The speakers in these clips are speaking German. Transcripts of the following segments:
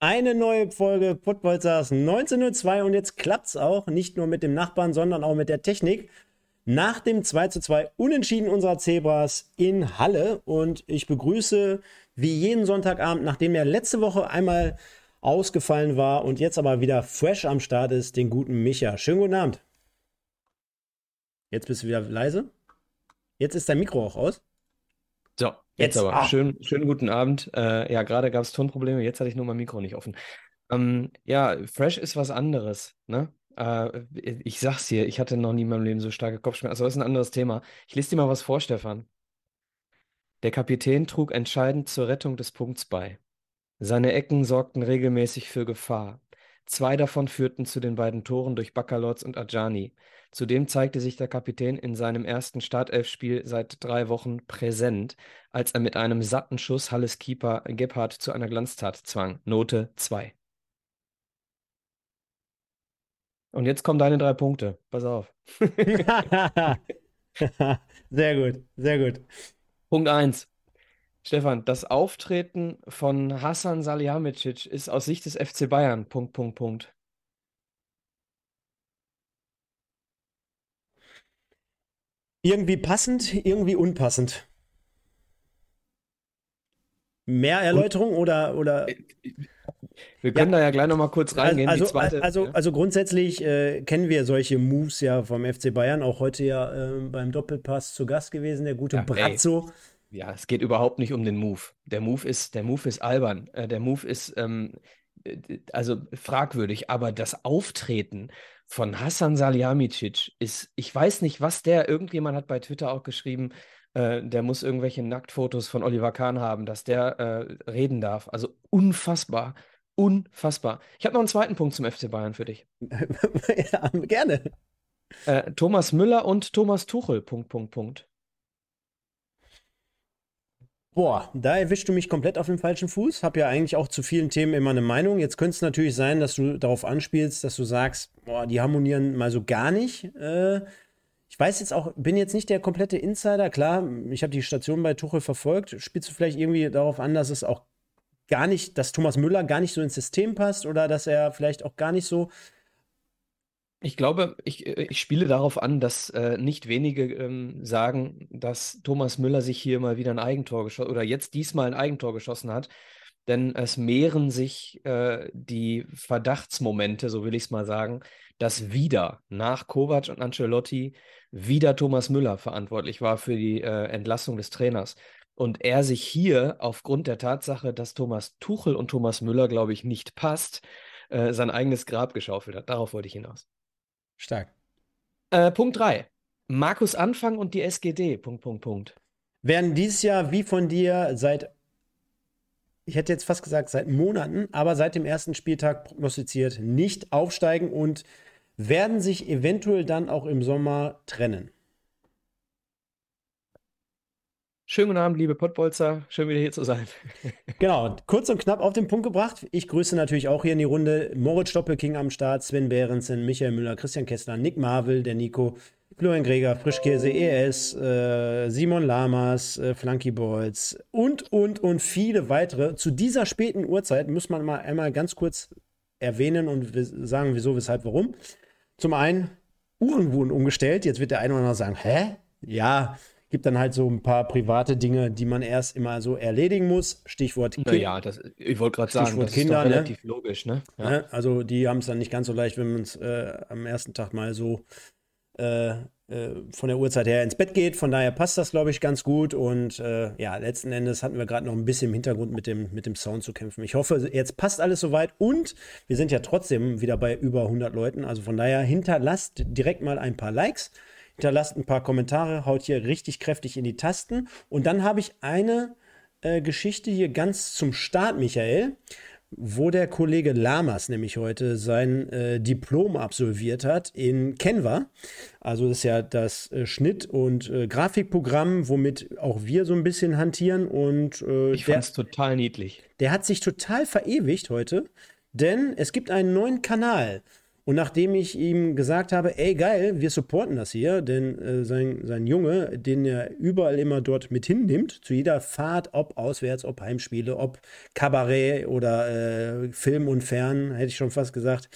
Eine neue Folge Footballstars 1902 und jetzt klappt's auch, nicht nur mit dem Nachbarn, sondern auch mit der Technik. Nach dem 2 zu 2 Unentschieden unserer Zebras in Halle und ich begrüße wie jeden Sonntagabend, nachdem er letzte Woche einmal ausgefallen war und jetzt aber wieder fresh am Start ist, den guten Micha. Schönen guten Abend. Jetzt bist du wieder leise. Jetzt ist dein Mikro auch aus. Jetzt, jetzt aber. Ah. Schön, schönen guten Abend. Äh, ja, gerade gab es Tonprobleme, jetzt hatte ich nur mein Mikro nicht offen. Ähm, ja, Fresh ist was anderes, ne? Äh, ich sag's dir, ich hatte noch nie in meinem Leben so starke Kopfschmerzen. Also, das ist ein anderes Thema. Ich lese dir mal was vor, Stefan. Der Kapitän trug entscheidend zur Rettung des Punkts bei. Seine Ecken sorgten regelmäßig für Gefahr. Zwei davon führten zu den beiden Toren durch Baccalords und Ajani. Zudem zeigte sich der Kapitän in seinem ersten Startelfspiel seit drei Wochen präsent, als er mit einem satten Schuss Halles Keeper Gebhardt zu einer Glanztat zwang. Note 2. Und jetzt kommen deine drei Punkte. Pass auf. sehr gut, sehr gut. Punkt 1. Stefan, das Auftreten von Hassan Salihamidzic ist aus Sicht des FC Bayern. Punkt, Punkt, Punkt. Irgendwie passend, irgendwie unpassend. Mehr Erläuterung oder, oder? Äh, wir können ja. da ja gleich nochmal kurz reingehen. Also, zweite, also, ja. also grundsätzlich äh, kennen wir solche Moves ja vom FC Bayern, auch heute ja äh, beim Doppelpass zu Gast gewesen, der gute ja, Brazzo. Ey. Ja, es geht überhaupt nicht um den Move. Der Move ist, der Move ist albern. Äh, der Move ist ähm, also fragwürdig, aber das Auftreten von Hassan Salihamidzic ist, ich weiß nicht, was der, irgendjemand hat bei Twitter auch geschrieben, äh, der muss irgendwelche Nacktfotos von Oliver Kahn haben, dass der äh, reden darf. Also unfassbar. Unfassbar. Ich habe noch einen zweiten Punkt zum FC Bayern für dich. ja, gerne. Äh, Thomas Müller und Thomas Tuchel. Punkt, Punkt, Punkt. Boah, da erwischst du mich komplett auf dem falschen Fuß. Hab ja eigentlich auch zu vielen Themen immer eine Meinung. Jetzt könnte es natürlich sein, dass du darauf anspielst, dass du sagst, boah, die harmonieren mal so gar nicht. Äh, ich weiß jetzt auch, bin jetzt nicht der komplette Insider. Klar, ich habe die Station bei Tuchel verfolgt. Spielst du vielleicht irgendwie darauf an, dass es auch gar nicht, dass Thomas Müller gar nicht so ins System passt oder dass er vielleicht auch gar nicht so ich glaube, ich, äh, ich spiele darauf an, dass äh, nicht wenige ähm, sagen, dass Thomas Müller sich hier mal wieder ein Eigentor geschossen oder jetzt diesmal ein Eigentor geschossen hat. Denn es mehren sich äh, die Verdachtsmomente, so will ich es mal sagen, dass wieder nach Kovac und Ancelotti wieder Thomas Müller verantwortlich war für die äh, Entlassung des Trainers. Und er sich hier aufgrund der Tatsache, dass Thomas Tuchel und Thomas Müller, glaube ich, nicht passt, äh, sein eigenes Grab geschaufelt hat. Darauf wollte ich hinaus. Stark. Äh, Punkt 3. Markus Anfang und die SGD. Punkt, Punkt, Punkt. Werden dieses Jahr wie von dir seit, ich hätte jetzt fast gesagt seit Monaten, aber seit dem ersten Spieltag prognostiziert, nicht aufsteigen und werden sich eventuell dann auch im Sommer trennen. Schönen guten Abend, liebe Pottbolzer. Schön wieder hier zu sein. genau, kurz und knapp auf den Punkt gebracht. Ich grüße natürlich auch hier in die Runde Moritz Stoppelking am Start, Sven Behrensen, Michael Müller, Christian Kessler, Nick Marvel, der Nico, Florian Greger, Frischkäse ES, äh, Simon Lamas, äh, Flunky Boys und, und, und viele weitere. Zu dieser späten Uhrzeit muss man mal einmal ganz kurz erwähnen und sagen, wieso, weshalb, warum. Zum einen, Uhren wurden umgestellt. Jetzt wird der eine oder andere sagen, hä? Ja, Gibt dann halt so ein paar private Dinge, die man erst immer so erledigen muss. Stichwort Kinder. Ja, das, ich wollte gerade sagen, das Kinder, ist ne? relativ ne? logisch. Ne? Ja. Ja, also die haben es dann nicht ganz so leicht, wenn man es äh, am ersten Tag mal so äh, äh, von der Uhrzeit her ins Bett geht. Von daher passt das, glaube ich, ganz gut. Und äh, ja, letzten Endes hatten wir gerade noch ein bisschen im Hintergrund mit dem, mit dem Sound zu kämpfen. Ich hoffe, jetzt passt alles soweit. Und wir sind ja trotzdem wieder bei über 100 Leuten. Also von daher hinterlasst direkt mal ein paar Likes hinterlasst ein paar Kommentare, haut hier richtig kräftig in die Tasten. Und dann habe ich eine äh, Geschichte hier ganz zum Start, Michael. wo der Kollege Lamas nämlich heute sein äh, Diplom absolviert hat in Canva. Also das ist ja das äh, Schnitt- und äh, Grafikprogramm, womit auch wir so ein bisschen hantieren. Und äh, ich fand es total niedlich. Der hat sich total verewigt heute, denn es gibt einen neuen Kanal. Und nachdem ich ihm gesagt habe, ey geil, wir supporten das hier, denn äh, sein, sein Junge, den er überall immer dort mit hinnimmt, zu jeder Fahrt, ob auswärts, ob Heimspiele, ob Kabarett oder äh, Film und Fern, hätte ich schon fast gesagt,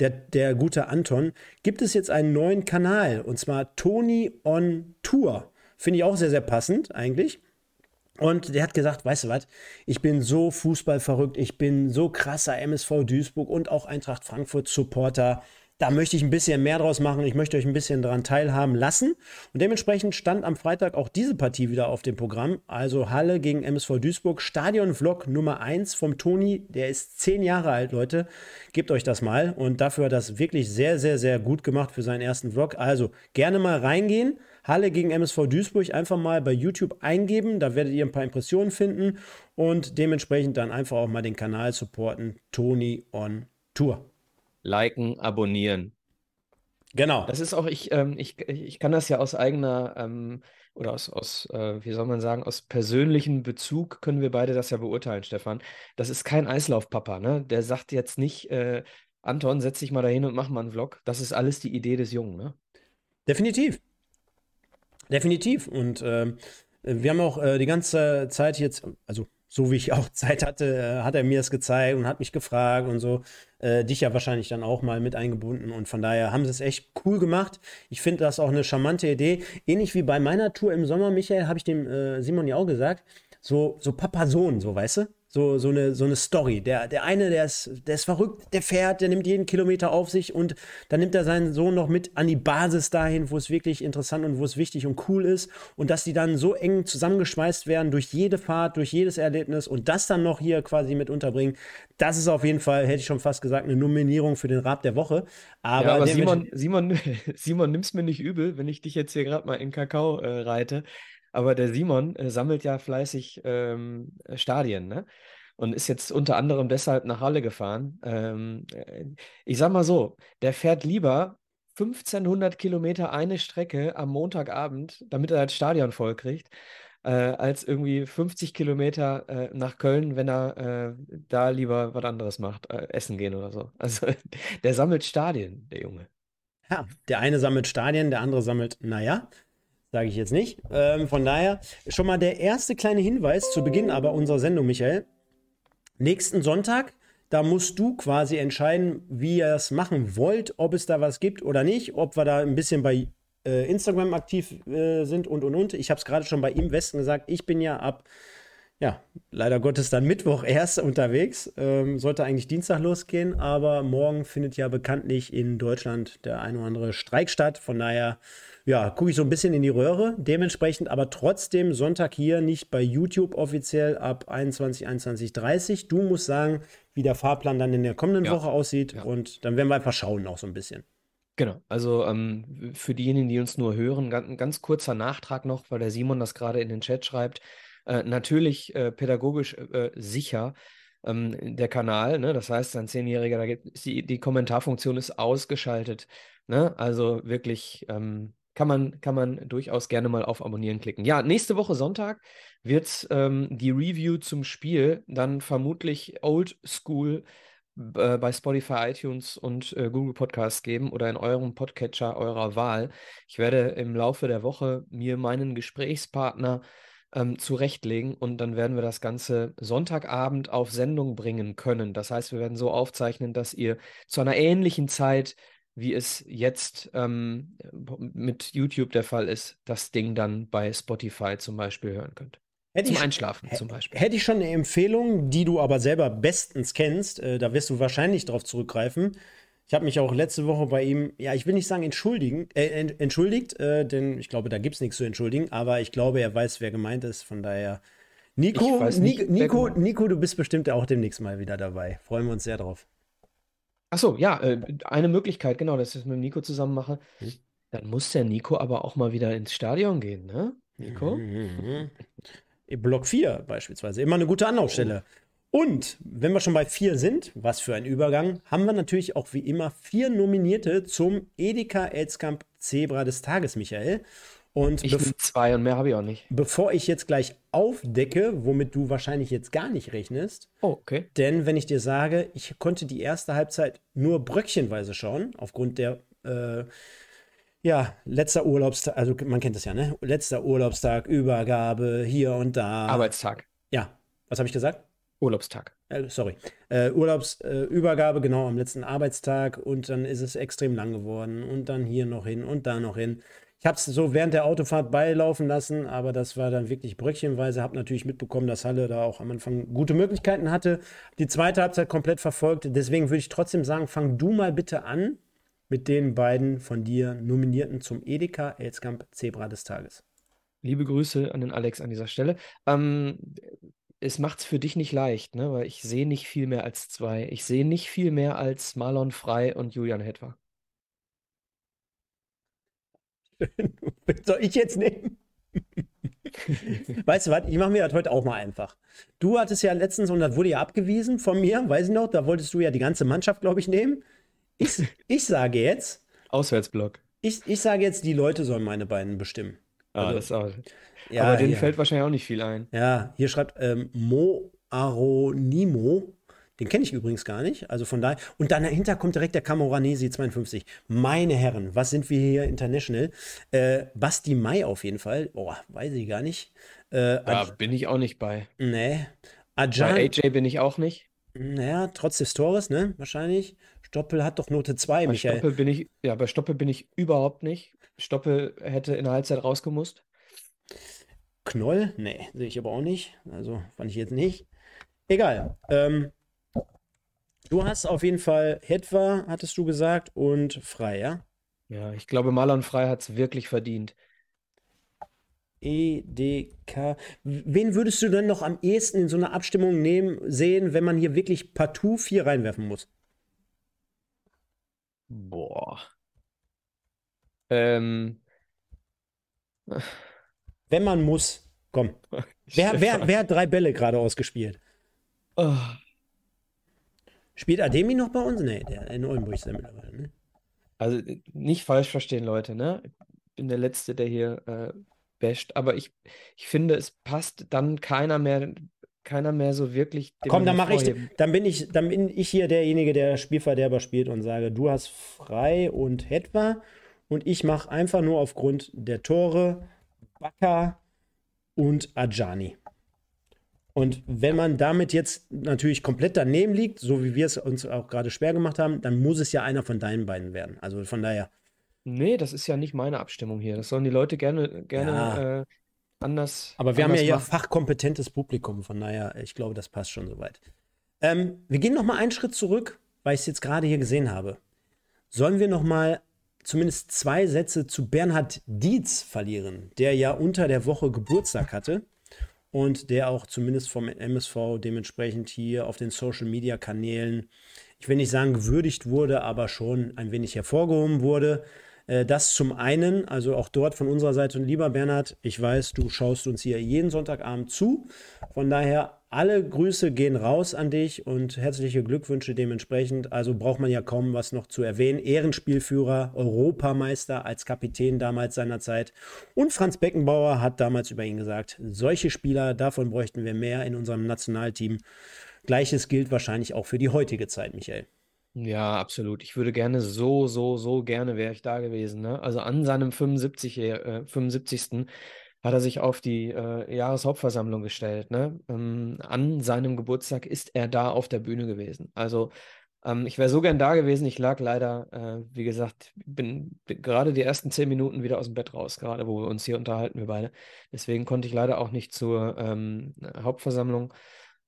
der, der gute Anton, gibt es jetzt einen neuen Kanal und zwar Tony on Tour. Finde ich auch sehr, sehr passend eigentlich. Und der hat gesagt, weißt du was, ich bin so fußballverrückt, ich bin so krasser MSV Duisburg und auch Eintracht Frankfurt Supporter. Da möchte ich ein bisschen mehr draus machen. Ich möchte euch ein bisschen daran teilhaben lassen. Und dementsprechend stand am Freitag auch diese Partie wieder auf dem Programm. Also Halle gegen MSV Duisburg. Stadion-Vlog Nummer 1 vom Toni. Der ist zehn Jahre alt, Leute. Gebt euch das mal. Und dafür hat das wirklich sehr, sehr, sehr gut gemacht für seinen ersten Vlog. Also gerne mal reingehen. Halle gegen MSV Duisburg einfach mal bei YouTube eingeben. Da werdet ihr ein paar Impressionen finden und dementsprechend dann einfach auch mal den Kanal supporten. Tony on Tour. Liken, abonnieren. Genau. Das ist auch, ich, ähm, ich, ich kann das ja aus eigener ähm, oder aus, aus äh, wie soll man sagen, aus persönlichem Bezug können wir beide das ja beurteilen, Stefan. Das ist kein Eislaufpapa, ne? Der sagt jetzt nicht, äh, Anton, setz dich mal dahin und mach mal einen Vlog. Das ist alles die Idee des Jungen, ne? Definitiv. Definitiv. Und äh, wir haben auch äh, die ganze Zeit jetzt, also so wie ich auch Zeit hatte, äh, hat er mir es gezeigt und hat mich gefragt und so. Äh, dich ja wahrscheinlich dann auch mal mit eingebunden. Und von daher haben sie es echt cool gemacht. Ich finde das auch eine charmante Idee. Ähnlich wie bei meiner Tour im Sommer, Michael, habe ich dem äh, Simon ja auch gesagt. So, so Papa-Sohn, so weißt du? So, so, eine, so eine Story. Der, der eine, der ist, der ist verrückt, der fährt, der nimmt jeden Kilometer auf sich und dann nimmt er seinen Sohn noch mit an die Basis dahin, wo es wirklich interessant und wo es wichtig und cool ist. Und dass die dann so eng zusammengeschweißt werden durch jede Fahrt, durch jedes Erlebnis und das dann noch hier quasi mit unterbringen, das ist auf jeden Fall, hätte ich schon fast gesagt, eine Nominierung für den Rab der Woche. Aber, ja, aber Simon, Simon, Simon, nimm's mir nicht übel, wenn ich dich jetzt hier gerade mal in Kakao äh, reite. Aber der Simon äh, sammelt ja fleißig ähm, Stadien, ne? Und ist jetzt unter anderem deshalb nach Halle gefahren. Ähm, äh, ich sag mal so, der fährt lieber 1500 Kilometer eine Strecke am Montagabend, damit er das Stadion voll kriegt, äh, als irgendwie 50 Kilometer äh, nach Köln, wenn er äh, da lieber was anderes macht, äh, essen gehen oder so. Also der sammelt Stadien, der Junge. Ja, der eine sammelt Stadien, der andere sammelt, naja, Sage ich jetzt nicht. Ähm, von daher schon mal der erste kleine Hinweis zu Beginn aber unserer Sendung, Michael. Nächsten Sonntag, da musst du quasi entscheiden, wie ihr es machen wollt, ob es da was gibt oder nicht, ob wir da ein bisschen bei äh, Instagram aktiv äh, sind und und und. Ich habe es gerade schon bei ihm Westen gesagt, ich bin ja ab ja, leider Gottes dann Mittwoch erst unterwegs. Ähm, sollte eigentlich Dienstag losgehen, aber morgen findet ja bekanntlich in Deutschland der ein oder andere Streik statt. Von daher, ja, gucke ich so ein bisschen in die Röhre. Dementsprechend aber trotzdem Sonntag hier nicht bei YouTube offiziell ab 21, 21, 30. Du musst sagen, wie der Fahrplan dann in der kommenden ja. Woche aussieht ja. und dann werden wir einfach schauen auch so ein bisschen. Genau, also ähm, für diejenigen, die uns nur hören, ganz, ganz kurzer Nachtrag noch, weil der Simon das gerade in den Chat schreibt. Äh, natürlich äh, pädagogisch äh, sicher ähm, der Kanal, ne? das heißt, ein Zehnjähriger, da gibt, die, die Kommentarfunktion ist ausgeschaltet. Ne? Also wirklich ähm, kann, man, kann man durchaus gerne mal auf Abonnieren klicken. Ja, nächste Woche Sonntag wird ähm, die Review zum Spiel dann vermutlich Old School äh, bei Spotify, iTunes und äh, Google Podcasts geben oder in eurem Podcatcher eurer Wahl. Ich werde im Laufe der Woche mir meinen Gesprächspartner ähm, zurechtlegen und dann werden wir das Ganze Sonntagabend auf Sendung bringen können. Das heißt, wir werden so aufzeichnen, dass ihr zu einer ähnlichen Zeit, wie es jetzt ähm, mit YouTube der Fall ist, das Ding dann bei Spotify zum Beispiel hören könnt. Hätte zum ich, Einschlafen zum Beispiel. Hätte ich schon eine Empfehlung, die du aber selber bestens kennst, äh, da wirst du wahrscheinlich darauf zurückgreifen. Ich habe mich auch letzte Woche bei ihm, ja, ich will nicht sagen entschuldigen, äh, entschuldigt, äh, denn ich glaube, da gibt es nichts zu entschuldigen, aber ich glaube, er weiß, wer gemeint ist. Von daher, Nico, nicht, Nico, Nico, du bist bestimmt auch demnächst mal wieder dabei. Freuen wir uns sehr drauf. Achso, ja, äh, eine Möglichkeit, genau, dass ich das mit Nico zusammen mache. Hm. Dann muss der Nico aber auch mal wieder ins Stadion gehen, ne? Nico? Mhm. Block 4 beispielsweise. Immer eine gute Anlaufstelle. Oh. Und wenn wir schon bei vier sind, was für ein Übergang, haben wir natürlich auch wie immer vier Nominierte zum Edeka Elskamp Zebra des Tages, Michael. Und ich bin zwei und mehr habe ich auch nicht. Bevor ich jetzt gleich aufdecke, womit du wahrscheinlich jetzt gar nicht rechnest. Oh, okay. Denn wenn ich dir sage, ich konnte die erste Halbzeit nur bröckchenweise schauen, aufgrund der äh, ja, letzter Urlaubstag, also man kennt das ja, ne? Letzter Urlaubstag, Übergabe, hier und da. Arbeitstag. Ja, was habe ich gesagt? Urlaubstag. Äh, sorry. Äh, Urlaubsübergabe, äh, genau am letzten Arbeitstag und dann ist es extrem lang geworden und dann hier noch hin und da noch hin. Ich habe es so während der Autofahrt beilaufen lassen, aber das war dann wirklich bröckchenweise. Habe natürlich mitbekommen, dass Halle da auch am Anfang gute Möglichkeiten hatte. Die zweite Halbzeit komplett verfolgt. Deswegen würde ich trotzdem sagen, fang du mal bitte an mit den beiden von dir Nominierten zum Edeka Elskamp Zebra des Tages. Liebe Grüße an den Alex an dieser Stelle. Ähm, es macht es für dich nicht leicht, ne? weil ich sehe nicht viel mehr als zwei. Ich sehe nicht viel mehr als Marlon Frei und Julian Hetwer. Soll ich jetzt nehmen? weißt du was, ich mache mir das heute auch mal einfach. Du hattest ja letztens, und das wurde ja abgewiesen von mir, weiß ich noch, da wolltest du ja die ganze Mannschaft, glaube ich, nehmen. Ich, ich sage jetzt. Auswärtsblock. Ich, ich sage jetzt, die Leute sollen meine beiden bestimmen. Ah, also, auch. Ja, aber denen ja. fällt wahrscheinlich auch nicht viel ein. Ja, hier schreibt ähm, Mo Aronimo. Den kenne ich übrigens gar nicht. Also von daher. Und dann dahinter kommt direkt der Camoranesi 52. Meine Herren, was sind wir hier international? Äh, Basti Mai auf jeden Fall. Boah, weiß ich gar nicht. Äh, da bin ich auch nicht bei. Nee. Ajan, bei AJ bin ich auch nicht. Naja, trotz des Tores, ne? Wahrscheinlich. Stoppel hat doch Note 2, bei Michael. Stoppel bin ich, ja, bei Stoppel bin ich überhaupt nicht. Stoppel hätte in der Halbzeit rausgemusst. Knoll? Nee, sehe ich aber auch nicht. Also fand ich jetzt nicht. Egal. Ähm, du hast auf jeden Fall Hetwa, hattest du gesagt, und Frei, ja? Ja, ich glaube, Marlon Frei hat es wirklich verdient. EDK. Wen würdest du denn noch am ehesten in so einer Abstimmung nehmen, sehen, wenn man hier wirklich partout vier reinwerfen muss? Boah. Ähm. Wenn man muss. Komm. Wer, wer, wer hat drei Bälle gerade ausgespielt? Oh. Spielt Ademi noch bei uns? Nee, der in Oldenburg ist er mittlerweile, ne? Also nicht falsch verstehen, Leute, ne? Ich bin der Letzte, der hier äh, basht, aber ich, ich finde, es passt dann keiner mehr, keiner mehr so wirklich. Komm, dann mache ich, dann bin ich, dann bin ich hier derjenige, der Spielverderber spielt und sage, du hast frei und Hetwa und ich mache einfach nur aufgrund der Tore Baka und Ajani. Und wenn man damit jetzt natürlich komplett daneben liegt, so wie wir es uns auch gerade schwer gemacht haben, dann muss es ja einer von deinen beiden werden. Also von daher. Nee, das ist ja nicht meine Abstimmung hier. Das sollen die Leute gerne, gerne ja. äh, anders. Aber wir anders haben ja machen. fachkompetentes Publikum, von daher, ich glaube, das passt schon soweit. Ähm, wir gehen noch mal einen Schritt zurück, weil ich es jetzt gerade hier gesehen habe. Sollen wir noch mal zumindest zwei Sätze zu Bernhard Dietz verlieren, der ja unter der Woche Geburtstag hatte und der auch zumindest vom MSV dementsprechend hier auf den Social-Media-Kanälen, ich will nicht sagen gewürdigt wurde, aber schon ein wenig hervorgehoben wurde. Äh, das zum einen, also auch dort von unserer Seite, lieber Bernhard, ich weiß, du schaust uns hier jeden Sonntagabend zu. Von daher alle Grüße gehen raus an dich und herzliche Glückwünsche dementsprechend. Also braucht man ja kaum was noch zu erwähnen. Ehrenspielführer, Europameister als Kapitän damals seiner Zeit. Und Franz Beckenbauer hat damals über ihn gesagt, solche Spieler, davon bräuchten wir mehr in unserem Nationalteam. Gleiches gilt wahrscheinlich auch für die heutige Zeit, Michael. Ja, absolut. Ich würde gerne so, so, so gerne wäre ich da gewesen. Ne? Also an seinem 75, äh, 75 hat er sich auf die äh, Jahreshauptversammlung gestellt. Ne? Ähm, an seinem Geburtstag ist er da auf der Bühne gewesen. Also ähm, ich wäre so gern da gewesen. Ich lag leider, äh, wie gesagt, bin, gerade die ersten zehn Minuten wieder aus dem Bett raus, gerade wo wir uns hier unterhalten, wir beide. Deswegen konnte ich leider auch nicht zur ähm, Hauptversammlung.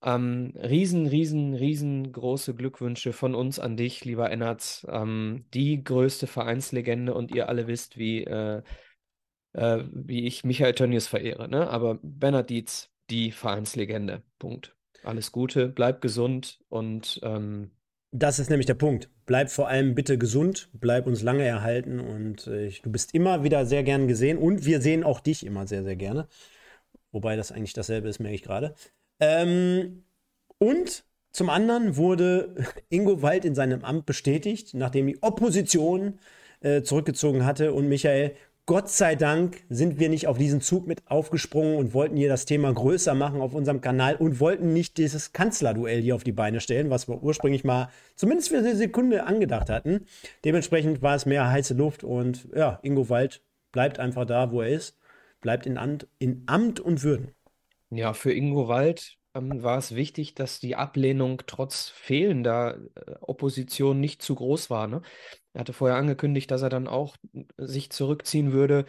Ähm, riesen, riesen, riesengroße Glückwünsche von uns an dich, lieber Ennards. Ähm, die größte Vereinslegende und ihr alle wisst, wie äh, äh, wie ich Michael Tönnies verehre. Ne? Aber Bernhard Dietz, die Vereinslegende. Punkt. Alles Gute, bleib gesund und ähm, das ist nämlich der Punkt. Bleib vor allem bitte gesund, bleib uns lange erhalten und äh, du bist immer wieder sehr gern gesehen und wir sehen auch dich immer sehr, sehr gerne. Wobei das eigentlich dasselbe ist, merke ich gerade. Ähm, Und zum anderen wurde Ingo Wald in seinem Amt bestätigt, nachdem die Opposition äh, zurückgezogen hatte. Und Michael, Gott sei Dank sind wir nicht auf diesen Zug mit aufgesprungen und wollten hier das Thema größer machen auf unserem Kanal und wollten nicht dieses Kanzlerduell hier auf die Beine stellen, was wir ursprünglich mal zumindest für eine Sekunde angedacht hatten. Dementsprechend war es mehr heiße Luft und ja, Ingo Wald bleibt einfach da, wo er ist, bleibt in Amt, in Amt und Würden. Ja, für Ingo Wald ähm, war es wichtig, dass die Ablehnung trotz fehlender äh, Opposition nicht zu groß war. Ne? Er hatte vorher angekündigt, dass er dann auch äh, sich zurückziehen würde,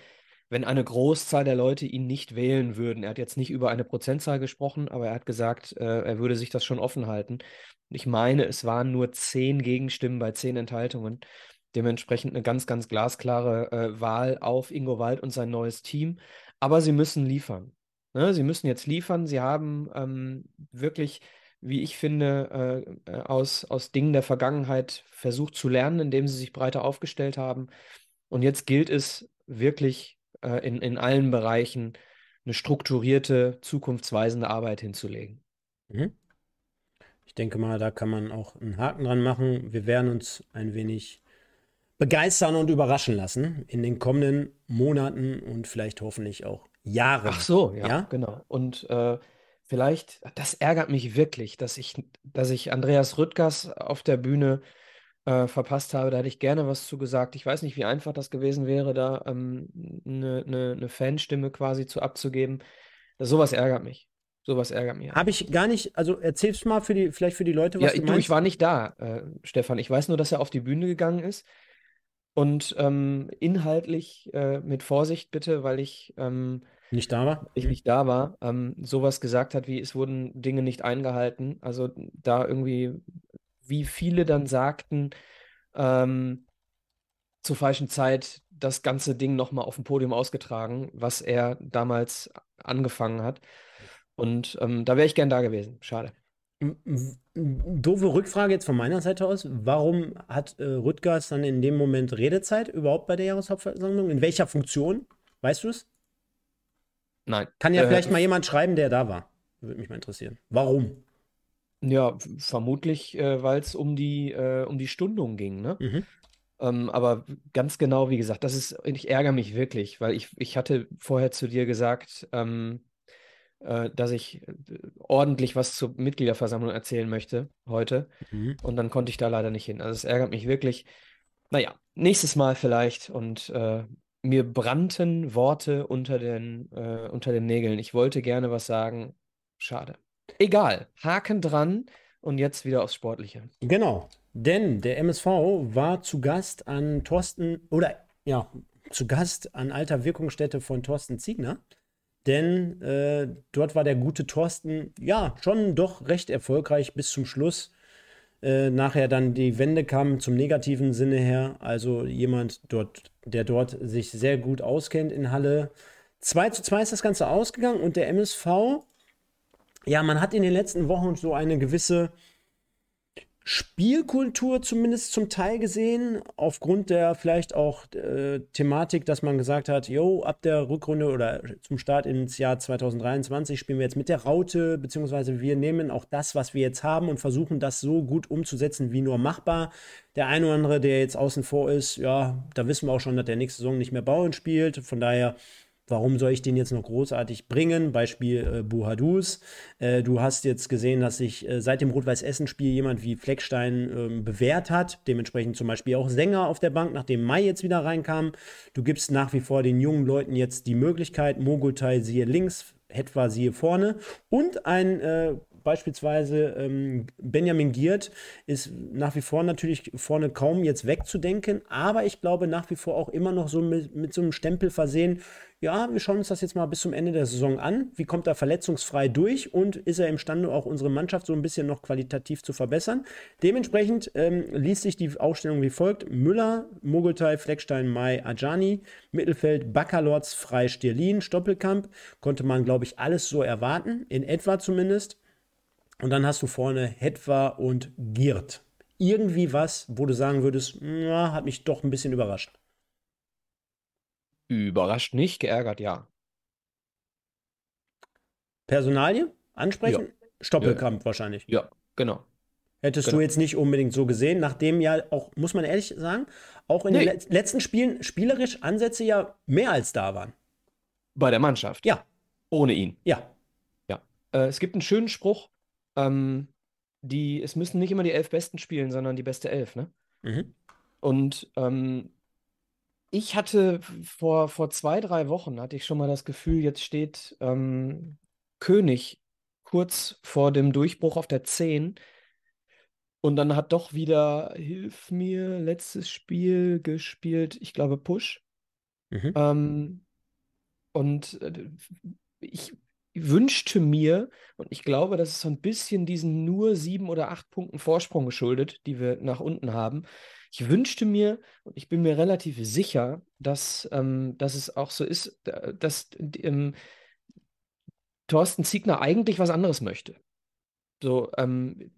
wenn eine Großzahl der Leute ihn nicht wählen würden. Er hat jetzt nicht über eine Prozentzahl gesprochen, aber er hat gesagt, äh, er würde sich das schon offen halten. Ich meine, es waren nur zehn Gegenstimmen bei zehn Enthaltungen. Dementsprechend eine ganz, ganz glasklare äh, Wahl auf Ingo Wald und sein neues Team. Aber sie müssen liefern. Ne? Sie müssen jetzt liefern. Sie haben ähm, wirklich wie ich finde, äh, äh, aus, aus Dingen der Vergangenheit versucht zu lernen, indem sie sich breiter aufgestellt haben. Und jetzt gilt es wirklich äh, in, in allen Bereichen eine strukturierte, zukunftsweisende Arbeit hinzulegen. Mhm. Ich denke mal, da kann man auch einen Haken dran machen. Wir werden uns ein wenig begeistern und überraschen lassen in den kommenden Monaten und vielleicht hoffentlich auch Jahren. Ach so, ja, ja? genau. Und äh, vielleicht, das ärgert mich wirklich, dass ich, dass ich Andreas Rüttgers auf der Bühne äh, verpasst habe. Da hätte ich gerne was zu gesagt. Ich weiß nicht, wie einfach das gewesen wäre, da ähm, eine, eine, eine Fanstimme quasi zu abzugeben. Das, sowas ärgert mich. Sowas ärgert mich. Habe ich gar nicht, also erzähl's mal für die, vielleicht für die Leute, was ja, du, du ich war nicht da, äh, Stefan. Ich weiß nur, dass er auf die Bühne gegangen ist. Und ähm, inhaltlich äh, mit Vorsicht bitte, weil ich ähm, nicht da war? Ich nicht da war, ähm, sowas gesagt hat, wie es wurden Dinge nicht eingehalten. Also da irgendwie, wie viele dann sagten, ähm, zur falschen Zeit das ganze Ding nochmal auf dem Podium ausgetragen, was er damals angefangen hat. Und ähm, da wäre ich gern da gewesen. Schade. Doofe Rückfrage jetzt von meiner Seite aus. Warum hat äh, Rüttgers dann in dem Moment Redezeit überhaupt bei der Jahreshauptversammlung? In welcher Funktion? Weißt du es? Nein. Kann ja äh, vielleicht mal jemand schreiben, der da war. Würde mich mal interessieren. Warum? Ja, vermutlich, äh, weil es um die, äh, um die Stundung ging, ne? Mhm. Ähm, aber ganz genau, wie gesagt, das ist, ich ärgere mich wirklich, weil ich, ich hatte vorher zu dir gesagt, ähm, äh, dass ich äh, ordentlich was zur Mitgliederversammlung erzählen möchte heute. Mhm. Und dann konnte ich da leider nicht hin. Also es ärgert mich wirklich. Naja, nächstes Mal vielleicht und äh, mir brannten Worte unter den, äh, unter den Nägeln. Ich wollte gerne was sagen. Schade. Egal. Haken dran und jetzt wieder aufs Sportliche. Genau. Denn der MSV war zu Gast an Thorsten, oder ja, zu Gast an alter Wirkungsstätte von Thorsten Ziegner. Denn äh, dort war der gute Thorsten, ja, schon doch recht erfolgreich bis zum Schluss. Äh, nachher dann die Wende kam zum negativen Sinne her. Also jemand dort der dort sich sehr gut auskennt in Halle. 2 zu 2 ist das Ganze ausgegangen und der MSV, ja, man hat in den letzten Wochen so eine gewisse Spielkultur zumindest zum Teil gesehen, aufgrund der vielleicht auch äh, Thematik, dass man gesagt hat, yo, ab der Rückrunde oder zum Start ins Jahr 2023 spielen wir jetzt mit der Raute, beziehungsweise wir nehmen auch das, was wir jetzt haben und versuchen das so gut umzusetzen wie nur machbar. Der eine oder andere, der jetzt außen vor ist, ja, da wissen wir auch schon, dass der nächste Saison nicht mehr Bauen spielt. Von daher Warum soll ich den jetzt noch großartig bringen? Beispiel äh, Buhadus. Äh, du hast jetzt gesehen, dass sich äh, seit dem Rot-Weiß-Essen-Spiel jemand wie Fleckstein ähm, bewährt hat. Dementsprechend zum Beispiel auch Sänger auf der Bank, nachdem Mai jetzt wieder reinkam. Du gibst nach wie vor den jungen Leuten jetzt die Möglichkeit, Mogultai siehe links, Hetwa siehe vorne und ein äh, beispielsweise ähm, Benjamin Giert ist nach wie vor natürlich vorne kaum jetzt wegzudenken, aber ich glaube nach wie vor auch immer noch so mit, mit so einem Stempel versehen, ja, wir schauen uns das jetzt mal bis zum Ende der Saison an. Wie kommt er verletzungsfrei durch und ist er imstande, auch unsere Mannschaft so ein bisschen noch qualitativ zu verbessern? Dementsprechend ähm, liest sich die Aufstellung wie folgt: Müller, Mogeltai, Fleckstein, Mai, Ajani, Mittelfeld, Baccalords, Frei, Stirlin, Stoppelkamp. Konnte man, glaube ich, alles so erwarten, in etwa zumindest. Und dann hast du vorne Hetwa und Giert. Irgendwie was, wo du sagen würdest, na, hat mich doch ein bisschen überrascht. Überrascht nicht, geärgert ja. Personalie? Ansprechen? Stoppelkamp ja. wahrscheinlich. Ja, genau. Hättest genau. du jetzt nicht unbedingt so gesehen, nachdem ja auch, muss man ehrlich sagen, auch in nee. den letzten Spielen spielerisch Ansätze ja mehr als da waren. Bei der Mannschaft? Ja. Ohne ihn? Ja. Ja. Äh, es gibt einen schönen Spruch, ähm, die, es müssen nicht immer die elf Besten spielen, sondern die beste Elf, ne? Mhm. Und ähm, ich hatte vor, vor zwei, drei Wochen, hatte ich schon mal das Gefühl, jetzt steht ähm, König kurz vor dem Durchbruch auf der 10. Und dann hat doch wieder, hilf mir, letztes Spiel gespielt, ich glaube Push. Mhm. Ähm, und äh, ich wünschte mir, und ich glaube, das ist so ein bisschen diesen nur sieben oder acht Punkten Vorsprung geschuldet, die wir nach unten haben. Ich wünschte mir, und ich bin mir relativ sicher, dass, ähm, dass es auch so ist, dass ähm, Thorsten Ziegner eigentlich was anderes möchte. So, ähm,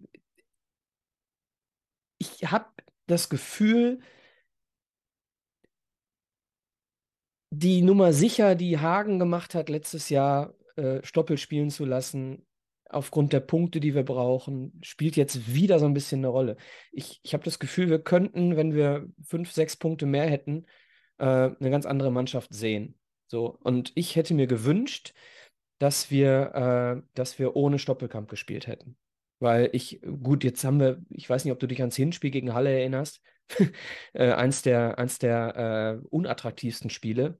ich habe das Gefühl, die Nummer sicher, die Hagen gemacht hat letztes Jahr, äh, Stoppel spielen zu lassen, aufgrund der Punkte, die wir brauchen, spielt jetzt wieder so ein bisschen eine Rolle. Ich, ich habe das Gefühl, wir könnten, wenn wir fünf, sechs Punkte mehr hätten, äh, eine ganz andere Mannschaft sehen. So, und ich hätte mir gewünscht, dass wir, äh, dass wir ohne Stoppelkampf gespielt hätten. Weil ich, gut, jetzt haben wir, ich weiß nicht, ob du dich ans Hinspiel gegen Halle erinnerst, äh, eins der, eins der äh, unattraktivsten Spiele.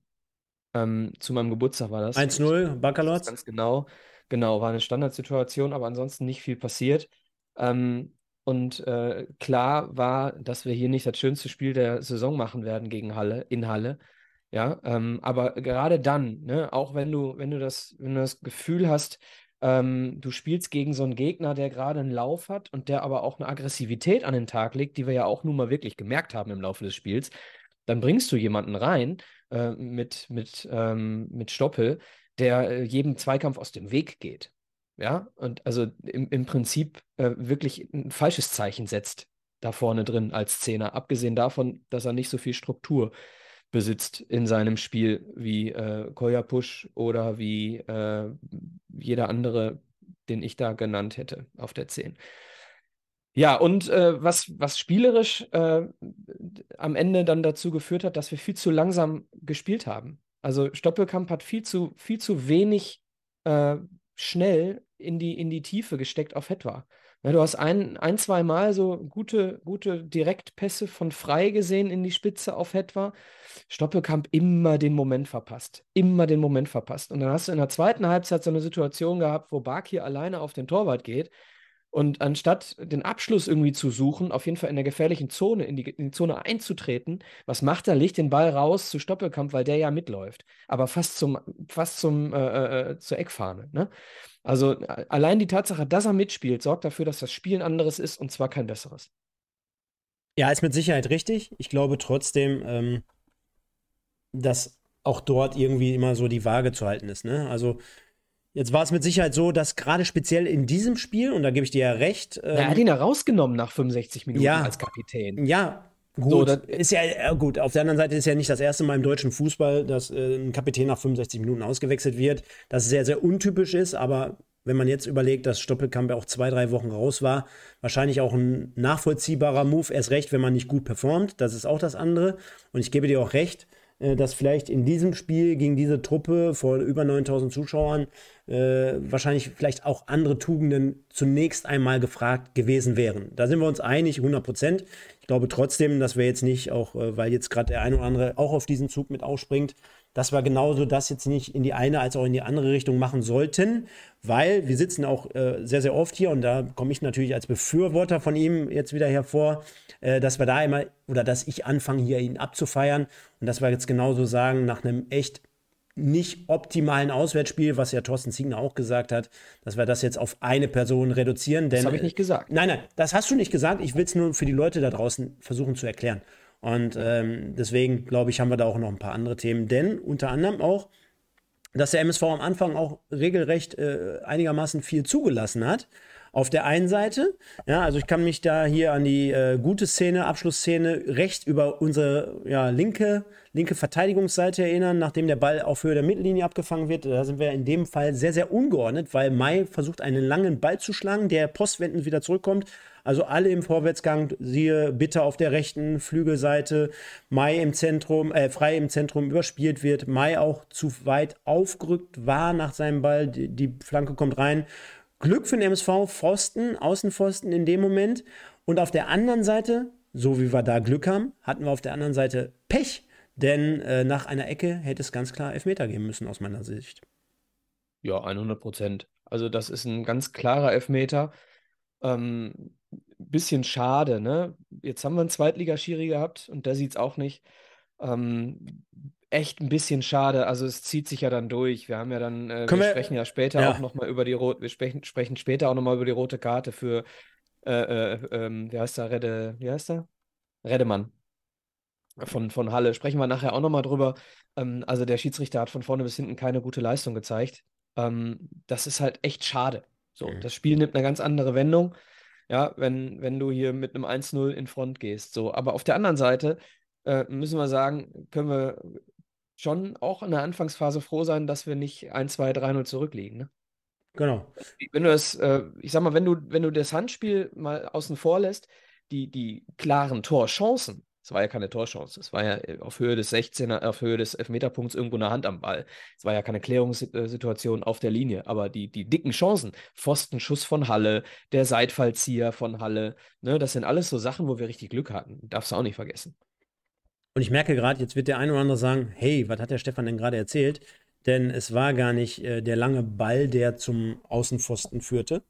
Ähm, zu meinem Geburtstag war das. 1-0, Baccalords? Ganz genau. Genau, war eine Standardsituation, aber ansonsten nicht viel passiert. Ähm, und äh, klar war, dass wir hier nicht das schönste Spiel der Saison machen werden gegen Halle, in Halle. Ja, ähm, aber gerade dann, ne, auch wenn du, wenn du das, wenn du das Gefühl hast, ähm, du spielst gegen so einen Gegner, der gerade einen Lauf hat und der aber auch eine Aggressivität an den Tag legt, die wir ja auch nun mal wirklich gemerkt haben im Laufe des Spiels, dann bringst du jemanden rein äh, mit, mit, ähm, mit Stoppel, der äh, jedem Zweikampf aus dem Weg geht. Ja, und also im, im Prinzip äh, wirklich ein falsches Zeichen setzt da vorne drin als Zehner, abgesehen davon, dass er nicht so viel Struktur besitzt in seinem Spiel wie äh, Koya Push oder wie äh, jeder andere, den ich da genannt hätte auf der 10. Ja, und äh, was, was spielerisch äh, am Ende dann dazu geführt hat, dass wir viel zu langsam gespielt haben. Also Stoppelkamp hat viel zu, viel zu wenig äh, schnell in die, in die Tiefe gesteckt auf Hetwa. Ja, du hast ein, ein, zwei Mal so gute, gute Direktpässe von Frei gesehen in die Spitze auf Hetwa. Stoppelkamp immer den Moment verpasst. Immer den Moment verpasst. Und dann hast du in der zweiten Halbzeit so eine Situation gehabt, wo Bakir alleine auf den Torwart geht und anstatt den Abschluss irgendwie zu suchen, auf jeden Fall in der gefährlichen Zone, in die, in die Zone einzutreten, was macht er? Legt den Ball raus zu Stoppelkamp, weil der ja mitläuft. Aber fast zum, fast zum, äh, äh, äh zur Eckfahne. Ne? Also allein die Tatsache, dass er mitspielt, sorgt dafür, dass das Spiel ein anderes ist und zwar kein besseres. Ja, ist mit Sicherheit richtig. Ich glaube trotzdem, ähm, dass auch dort irgendwie immer so die Waage zu halten ist. Ne? Also Jetzt war es mit Sicherheit so, dass gerade speziell in diesem Spiel, und da gebe ich dir ja recht. Ähm, er hat ihn ja rausgenommen nach 65 Minuten ja, als Kapitän. Ja, gut. So, ist ja äh, gut. Auf der anderen Seite ist ja nicht das erste Mal im deutschen Fußball, dass äh, ein Kapitän nach 65 Minuten ausgewechselt wird. Das sehr, sehr untypisch ist, aber wenn man jetzt überlegt, dass Stoppelkamp ja auch zwei, drei Wochen raus war, wahrscheinlich auch ein nachvollziehbarer Move, erst recht, wenn man nicht gut performt. Das ist auch das andere. Und ich gebe dir auch recht, dass vielleicht in diesem Spiel gegen diese Truppe vor über 9000 Zuschauern äh, wahrscheinlich vielleicht auch andere Tugenden zunächst einmal gefragt gewesen wären. Da sind wir uns einig, 100 Prozent. Ich glaube trotzdem, dass wir jetzt nicht, auch äh, weil jetzt gerade der eine oder andere auch auf diesen Zug mit aufspringt, dass wir genauso das jetzt nicht in die eine als auch in die andere Richtung machen sollten, weil wir sitzen auch äh, sehr, sehr oft hier und da komme ich natürlich als Befürworter von ihm jetzt wieder hervor, äh, dass wir da immer oder dass ich anfange, hier ihn abzufeiern und dass wir jetzt genauso sagen, nach einem echt nicht optimalen Auswärtsspiel, was ja Thorsten Ziegner auch gesagt hat, dass wir das jetzt auf eine Person reduzieren. Denn, das habe ich nicht gesagt. Nein, nein, das hast du nicht gesagt. Ich will es nur für die Leute da draußen versuchen zu erklären. Und ähm, deswegen, glaube ich, haben wir da auch noch ein paar andere Themen. Denn unter anderem auch, dass der MSV am Anfang auch regelrecht äh, einigermaßen viel zugelassen hat. Auf der einen Seite, ja, also ich kann mich da hier an die äh, gute Szene, Abschlussszene recht über unsere ja, linke, linke Verteidigungsseite erinnern, nachdem der Ball auf Höhe der Mittellinie abgefangen wird. Da sind wir in dem Fall sehr, sehr ungeordnet, weil Mai versucht, einen langen Ball zu schlagen, der postwendend wieder zurückkommt. Also alle im Vorwärtsgang, siehe bitte auf der rechten Flügelseite, Mai im Zentrum, äh, frei im Zentrum überspielt wird, Mai auch zu weit aufgerückt war nach seinem Ball, die, die Flanke kommt rein. Glück für den MSV, Pfosten, Außenpfosten in dem Moment. Und auf der anderen Seite, so wie wir da Glück haben, hatten wir auf der anderen Seite Pech, denn äh, nach einer Ecke hätte es ganz klar Elfmeter geben müssen aus meiner Sicht. Ja, 100 Prozent. Also das ist ein ganz klarer Elfmeter. Ähm, bisschen schade, ne? Jetzt haben wir einen Zweitligaschiri gehabt und der sieht es auch nicht. Ähm, echt ein bisschen schade. Also es zieht sich ja dann durch. Wir haben ja dann, äh, wir, wir sprechen ja später ja. auch nochmal über die rote, wir sprechen, sprechen später auch nochmal über die rote Karte für, äh, äh, ähm, wie heißt der, Redde, wie heißt der? Redemann. Von, von Halle. Sprechen wir nachher auch nochmal drüber. Ähm, also der Schiedsrichter hat von vorne bis hinten keine gute Leistung gezeigt. Ähm, das ist halt echt schade. So, mhm. das Spiel nimmt eine ganz andere Wendung. Ja, wenn, wenn du hier mit einem 1-0 in Front gehst. So, aber auf der anderen Seite äh, müssen wir sagen, können wir schon auch in der Anfangsphase froh sein, dass wir nicht 1, 2, 3-0 zurückliegen. Ne? Genau. Wenn du das, äh, ich sag mal, wenn du, wenn du das Handspiel mal außen vor lässt, die, die klaren Torchancen, es war ja keine Torchance. Es war ja äh, auf Höhe des 16er, auf Höhe des Elfmeterpunkts irgendwo eine Hand am Ball. Es war ja keine Klärungssituation auf der Linie. Aber die, die dicken Chancen, Pfostenschuss von Halle, der Seitfallzieher von Halle, ne, das sind alles so Sachen, wo wir richtig Glück hatten. Darfst du auch nicht vergessen. Und ich merke gerade, jetzt wird der eine oder andere sagen, hey, was hat der Stefan denn gerade erzählt? Denn es war gar nicht äh, der lange Ball, der zum Außenpfosten führte.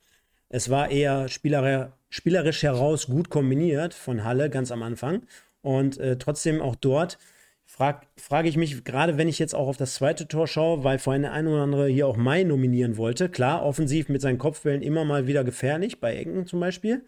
Es war eher spielerisch heraus gut kombiniert von Halle ganz am Anfang. Und äh, trotzdem auch dort frage frag ich mich, gerade wenn ich jetzt auch auf das zweite Tor schaue, weil vorhin der eine oder andere hier auch Mai nominieren wollte. Klar, offensiv mit seinen Kopfwellen immer mal wieder gefährlich, bei Ecken zum Beispiel.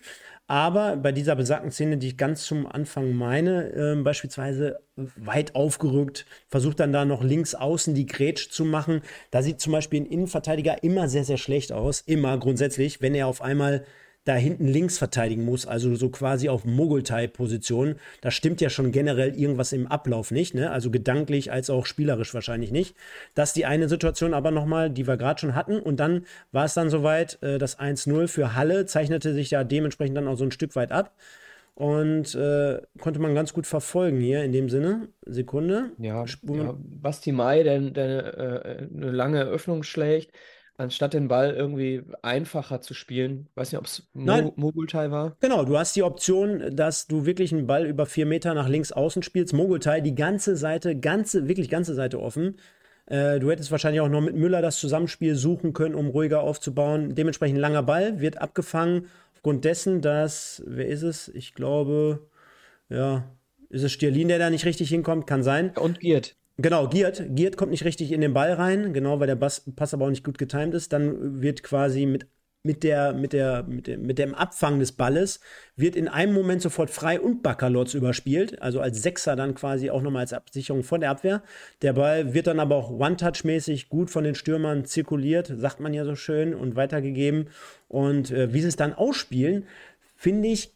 Aber bei dieser besagten Szene, die ich ganz zum Anfang meine, äh, beispielsweise weit aufgerückt, versucht dann da noch links außen die Grätsch zu machen. Da sieht zum Beispiel ein Innenverteidiger immer sehr, sehr schlecht aus. Immer grundsätzlich, wenn er auf einmal da hinten links verteidigen muss, also so quasi auf Mogultai-Position, da stimmt ja schon generell irgendwas im Ablauf nicht, ne? also gedanklich als auch spielerisch wahrscheinlich nicht. Das ist die eine Situation aber nochmal, die wir gerade schon hatten und dann war es dann soweit, äh, das 1-0 für Halle zeichnete sich ja dementsprechend dann auch so ein Stück weit ab und äh, konnte man ganz gut verfolgen hier in dem Sinne. Sekunde. Ja, ja Basti Mai, der, der äh, eine lange Öffnung schlägt, anstatt den Ball irgendwie einfacher zu spielen. Weiß nicht, ob es Mo Mogultai war. Genau, du hast die Option, dass du wirklich einen Ball über vier Meter nach links außen spielst. Mogultai, die ganze Seite, ganze, wirklich ganze Seite offen. Äh, du hättest wahrscheinlich auch noch mit Müller das Zusammenspiel suchen können, um ruhiger aufzubauen. Dementsprechend langer Ball, wird abgefangen. Aufgrund dessen, dass, wer ist es? Ich glaube, ja, ist es Stierlin, der da nicht richtig hinkommt? Kann sein. Und Giert. Genau, Giert. Giert kommt nicht richtig in den Ball rein, genau, weil der Bass, Pass aber auch nicht gut getimt ist. Dann wird quasi mit, mit, der, mit, der, mit, dem, mit dem Abfang des Balles, wird in einem Moment sofort frei und Baccalotz überspielt. Also als Sechser dann quasi auch nochmal als Absicherung von der Abwehr. Der Ball wird dann aber auch One-Touch-mäßig gut von den Stürmern zirkuliert, sagt man ja so schön, und weitergegeben. Und äh, wie sie es dann ausspielen, finde ich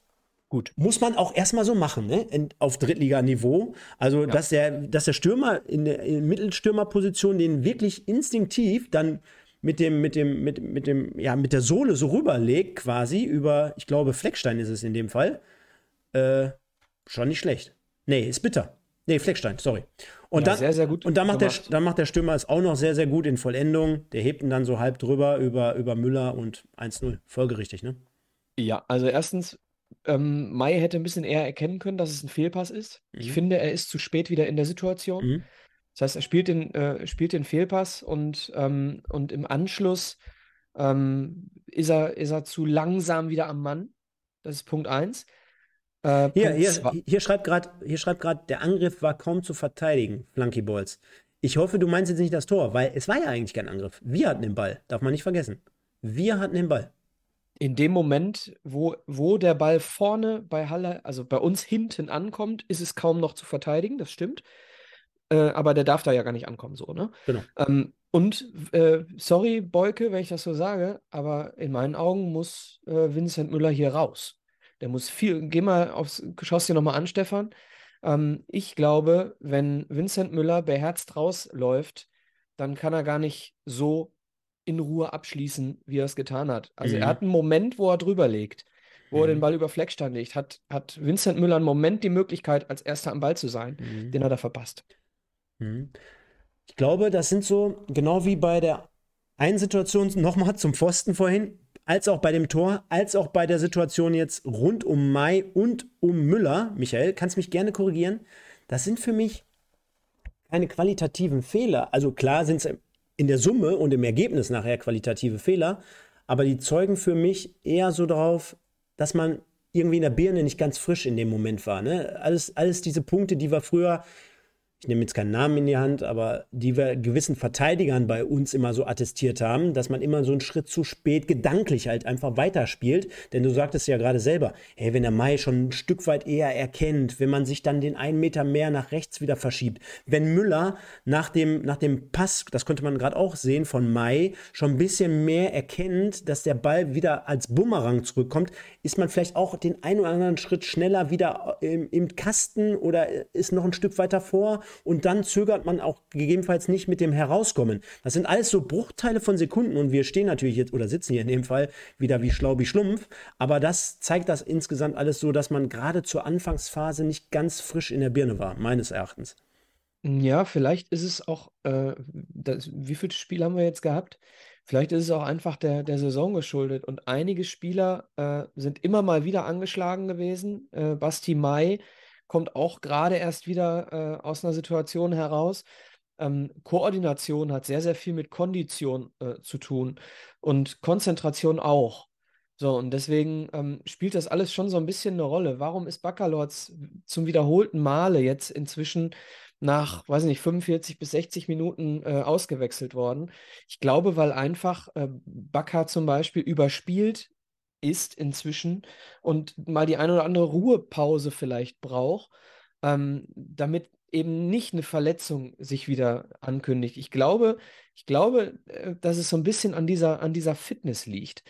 Gut. Muss man auch erstmal so machen, ne? Auf Drittliganiveau. Also, ja. dass, der, dass der Stürmer in der in Mittelstürmerposition den wirklich instinktiv dann mit dem, mit dem, mit, mit dem, ja, mit der Sohle so rüberlegt, quasi, über, ich glaube, Fleckstein ist es in dem Fall. Äh, schon nicht schlecht. Nee, ist bitter. Nee, Fleckstein, sorry. Und ja, dann, sehr, sehr gut und dann macht, der, dann macht der Stürmer es auch noch sehr, sehr gut in Vollendung. Der hebt ihn dann so halb drüber über, über Müller und 1-0. Folgerichtig, ne? Ja, also erstens ähm, Mai hätte ein bisschen eher erkennen können, dass es ein Fehlpass ist. Mhm. Ich finde, er ist zu spät wieder in der Situation. Mhm. Das heißt, er spielt den, äh, spielt den Fehlpass und, ähm, und im Anschluss ähm, ist, er, ist er zu langsam wieder am Mann. Das ist Punkt 1. Äh, hier, hier, hier, schreibt gerade, der Angriff war kaum zu verteidigen, Flunky Balls. Ich hoffe, du meinst jetzt nicht das Tor, weil es war ja eigentlich kein Angriff. Wir hatten den Ball, darf man nicht vergessen. Wir hatten den Ball in dem Moment, wo, wo der Ball vorne bei Halle, also bei uns hinten ankommt, ist es kaum noch zu verteidigen, das stimmt. Äh, aber der darf da ja gar nicht ankommen, so, ne? Genau. Ähm, und äh, sorry, Beuke, wenn ich das so sage, aber in meinen Augen muss äh, Vincent Müller hier raus. Der muss viel, geh mal aufs, schaust dir nochmal an, Stefan. Ähm, ich glaube, wenn Vincent Müller beherzt rausläuft, dann kann er gar nicht so in Ruhe abschließen, wie er es getan hat. Also mhm. er hat einen Moment, wo er drüber legt, wo mhm. er den mhm. Ball über Fleckstein legt, hat, hat Vincent Müller einen Moment die Möglichkeit, als erster am Ball zu sein. Mhm. Den hat er verpasst. Mhm. Ich glaube, das sind so, genau wie bei der einen Situation nochmal zum Pfosten vorhin, als auch bei dem Tor, als auch bei der Situation jetzt rund um Mai und um Müller. Michael, kannst mich gerne korrigieren. Das sind für mich keine qualitativen Fehler. Also klar sind es in der Summe und im Ergebnis nachher qualitative Fehler, aber die zeugen für mich eher so darauf, dass man irgendwie in der Birne nicht ganz frisch in dem Moment war. Ne? Alles, alles diese Punkte, die wir früher ich nehme jetzt keinen Namen in die Hand, aber die wir gewissen Verteidigern bei uns immer so attestiert haben, dass man immer so einen Schritt zu spät gedanklich halt einfach weiterspielt. Denn du sagtest ja gerade selber, hey, wenn der Mai schon ein Stück weit eher erkennt, wenn man sich dann den einen Meter mehr nach rechts wieder verschiebt, wenn Müller nach dem, nach dem Pass, das konnte man gerade auch sehen von Mai, schon ein bisschen mehr erkennt, dass der Ball wieder als Bumerang zurückkommt, ist man vielleicht auch den einen oder anderen Schritt schneller wieder im, im Kasten oder ist noch ein Stück weiter vor und dann zögert man auch gegebenenfalls nicht mit dem Herauskommen. Das sind alles so Bruchteile von Sekunden und wir stehen natürlich jetzt oder sitzen hier in dem Fall wieder wie schlau wie Schlumpf, aber das zeigt das insgesamt alles so, dass man gerade zur Anfangsphase nicht ganz frisch in der Birne war, meines Erachtens. Ja, vielleicht ist es auch, äh, das, wie viele Spiele haben wir jetzt gehabt? Vielleicht ist es auch einfach der, der Saison geschuldet. Und einige Spieler äh, sind immer mal wieder angeschlagen gewesen. Äh, Basti Mai kommt auch gerade erst wieder äh, aus einer Situation heraus. Ähm, Koordination hat sehr, sehr viel mit Kondition äh, zu tun und Konzentration auch. So, und deswegen ähm, spielt das alles schon so ein bisschen eine Rolle. Warum ist Baccalords zum wiederholten Male jetzt inzwischen nach, weiß ich nicht, 45 bis 60 Minuten äh, ausgewechselt worden? Ich glaube, weil einfach äh, Bakker zum Beispiel überspielt ist inzwischen und mal die eine oder andere Ruhepause vielleicht braucht, ähm, damit eben nicht eine Verletzung sich wieder ankündigt. Ich glaube, ich glaube, äh, dass es so ein bisschen an dieser, an dieser Fitness liegt.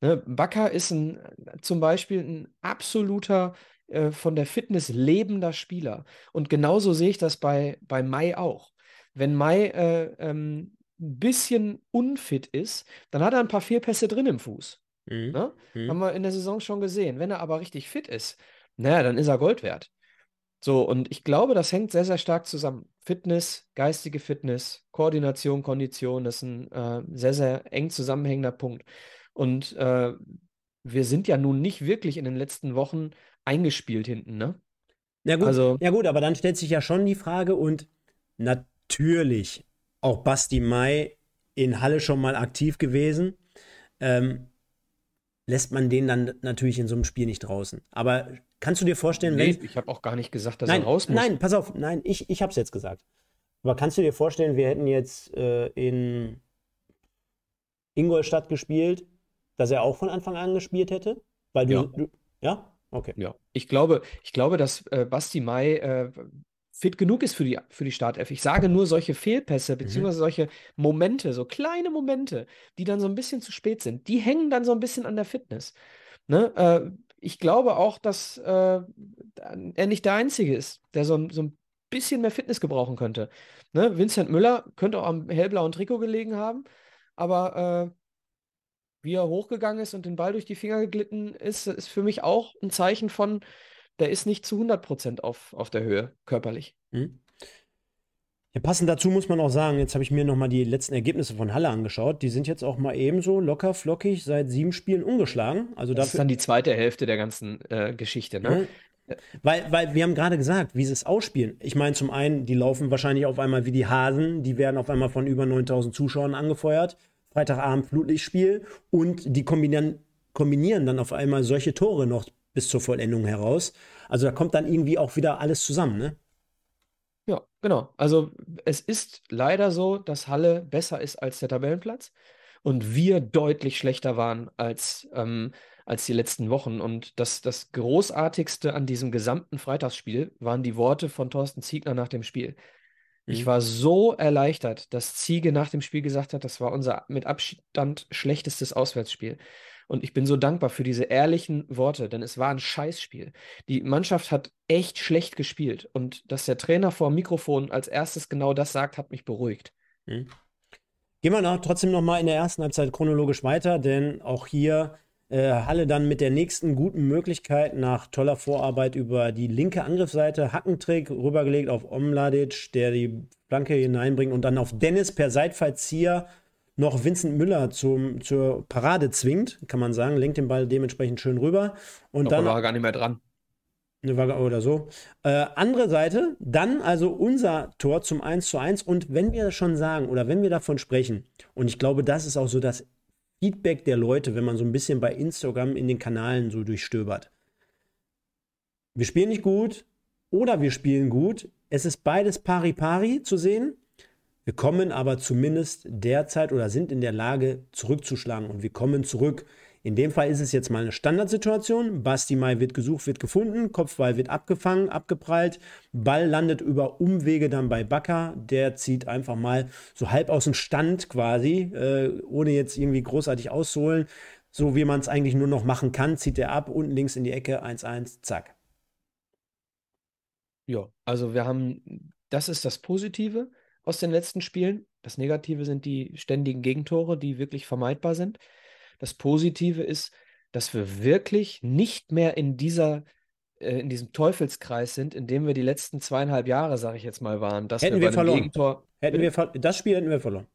Ne? Bakker ist ein, zum Beispiel ein absoluter äh, von der Fitness lebender Spieler. Und genauso sehe ich das bei, bei Mai auch. Wenn Mai äh, ähm, ein bisschen unfit ist, dann hat er ein paar Fehlpässe drin im Fuß. Mhm. Ne? Mhm. Haben wir in der Saison schon gesehen. Wenn er aber richtig fit ist, naja, dann ist er Gold wert. So, und ich glaube, das hängt sehr, sehr stark zusammen. Fitness, geistige Fitness, Koordination, Kondition, das ist ein äh, sehr, sehr eng zusammenhängender Punkt. Und äh, wir sind ja nun nicht wirklich in den letzten Wochen eingespielt hinten, ne? Ja gut, also, ja gut, aber dann stellt sich ja schon die Frage und natürlich auch Basti Mai in Halle schon mal aktiv gewesen. Ähm, lässt man den dann natürlich in so einem Spiel nicht draußen. Aber kannst du dir vorstellen, nee, wenn. Ich habe auch gar nicht gesagt, dass nein, er raus muss. Nein, pass auf, nein, ich, ich habe es jetzt gesagt. Aber kannst du dir vorstellen, wir hätten jetzt äh, in Ingolstadt gespielt, dass er auch von Anfang an gespielt hätte? Weil du. Ja? Du, ja? Okay. Ja. Ich glaube, ich glaube, dass äh, Basti Mai äh, fit genug ist für die, für die Startelf. Ich sage nur solche Fehlpässe, mhm. beziehungsweise mhm. solche Momente, so kleine Momente, die dann so ein bisschen zu spät sind, die hängen dann so ein bisschen an der Fitness. Ne? Äh, ich glaube auch, dass äh, er nicht der Einzige ist, der so, so ein bisschen mehr Fitness gebrauchen könnte. Ne? Vincent Müller könnte auch am hellblauen Trikot gelegen haben, aber äh, wie er hochgegangen ist und den Ball durch die Finger geglitten ist, ist für mich auch ein Zeichen von, der ist nicht zu 100% auf, auf der Höhe körperlich. Mhm. Ja, passend dazu muss man auch sagen, jetzt habe ich mir nochmal die letzten Ergebnisse von Halle angeschaut. Die sind jetzt auch mal ebenso locker flockig seit sieben Spielen ungeschlagen. Also das ist dann die zweite Hälfte der ganzen äh, Geschichte, ne? Ja. Weil, weil wir haben gerade gesagt, wie sie es ausspielen. Ich meine, zum einen, die laufen wahrscheinlich auf einmal wie die Hasen, die werden auf einmal von über 9000 Zuschauern angefeuert. Freitagabend Flutlichtspiel und die kombinieren, kombinieren dann auf einmal solche Tore noch bis zur Vollendung heraus. Also da kommt dann irgendwie auch wieder alles zusammen, ne? Ja, genau. Also es ist leider so, dass Halle besser ist als der Tabellenplatz und wir deutlich schlechter waren als, ähm, als die letzten Wochen. Und das, das Großartigste an diesem gesamten Freitagsspiel waren die Worte von Thorsten Ziegner nach dem Spiel. Ich mhm. war so erleichtert, dass Ziege nach dem Spiel gesagt hat, das war unser mit Abstand schlechtestes Auswärtsspiel. Und ich bin so dankbar für diese ehrlichen Worte, denn es war ein Scheißspiel. Die Mannschaft hat echt schlecht gespielt. Und dass der Trainer vor dem Mikrofon als erstes genau das sagt, hat mich beruhigt. Mhm. Gehen wir noch, trotzdem noch mal in der ersten Halbzeit chronologisch weiter, denn auch hier äh, Halle dann mit der nächsten guten Möglichkeit nach toller Vorarbeit über die linke Angriffsseite Hackentrick rübergelegt auf Omladic, der die Flanke hineinbringt und dann auf Dennis per Seitfallzieher noch Vincent Müller zum, zur Parade zwingt, kann man sagen, lenkt den Ball dementsprechend schön rüber. Und dann war er gar nicht mehr dran. Oder so. Äh, andere Seite, dann also unser Tor zum 1 zu 1. Und wenn wir das schon sagen oder wenn wir davon sprechen, und ich glaube, das ist auch so das Feedback der Leute, wenn man so ein bisschen bei Instagram in den Kanalen so durchstöbert. Wir spielen nicht gut oder wir spielen gut. Es ist beides pari-pari zu sehen. Wir kommen aber zumindest derzeit oder sind in der Lage zurückzuschlagen und wir kommen zurück. In dem Fall ist es jetzt mal eine Standardsituation. Basti Mai wird gesucht, wird gefunden, Kopfball wird abgefangen, abgeprallt, Ball landet über Umwege dann bei Bakker. Der zieht einfach mal so halb aus dem Stand quasi, äh, ohne jetzt irgendwie großartig auszuholen. So wie man es eigentlich nur noch machen kann, zieht er ab, unten links in die Ecke, 1-1, zack. Ja, also wir haben, das ist das Positive aus den letzten Spielen. Das Negative sind die ständigen Gegentore, die wirklich vermeidbar sind. Das Positive ist, dass wir wirklich nicht mehr in dieser äh, in diesem Teufelskreis sind, in dem wir die letzten zweieinhalb Jahre, sage ich jetzt mal, waren. Dass hätten wir, wir verloren. Gegentor, hätten wir das Spiel hätten wir verloren.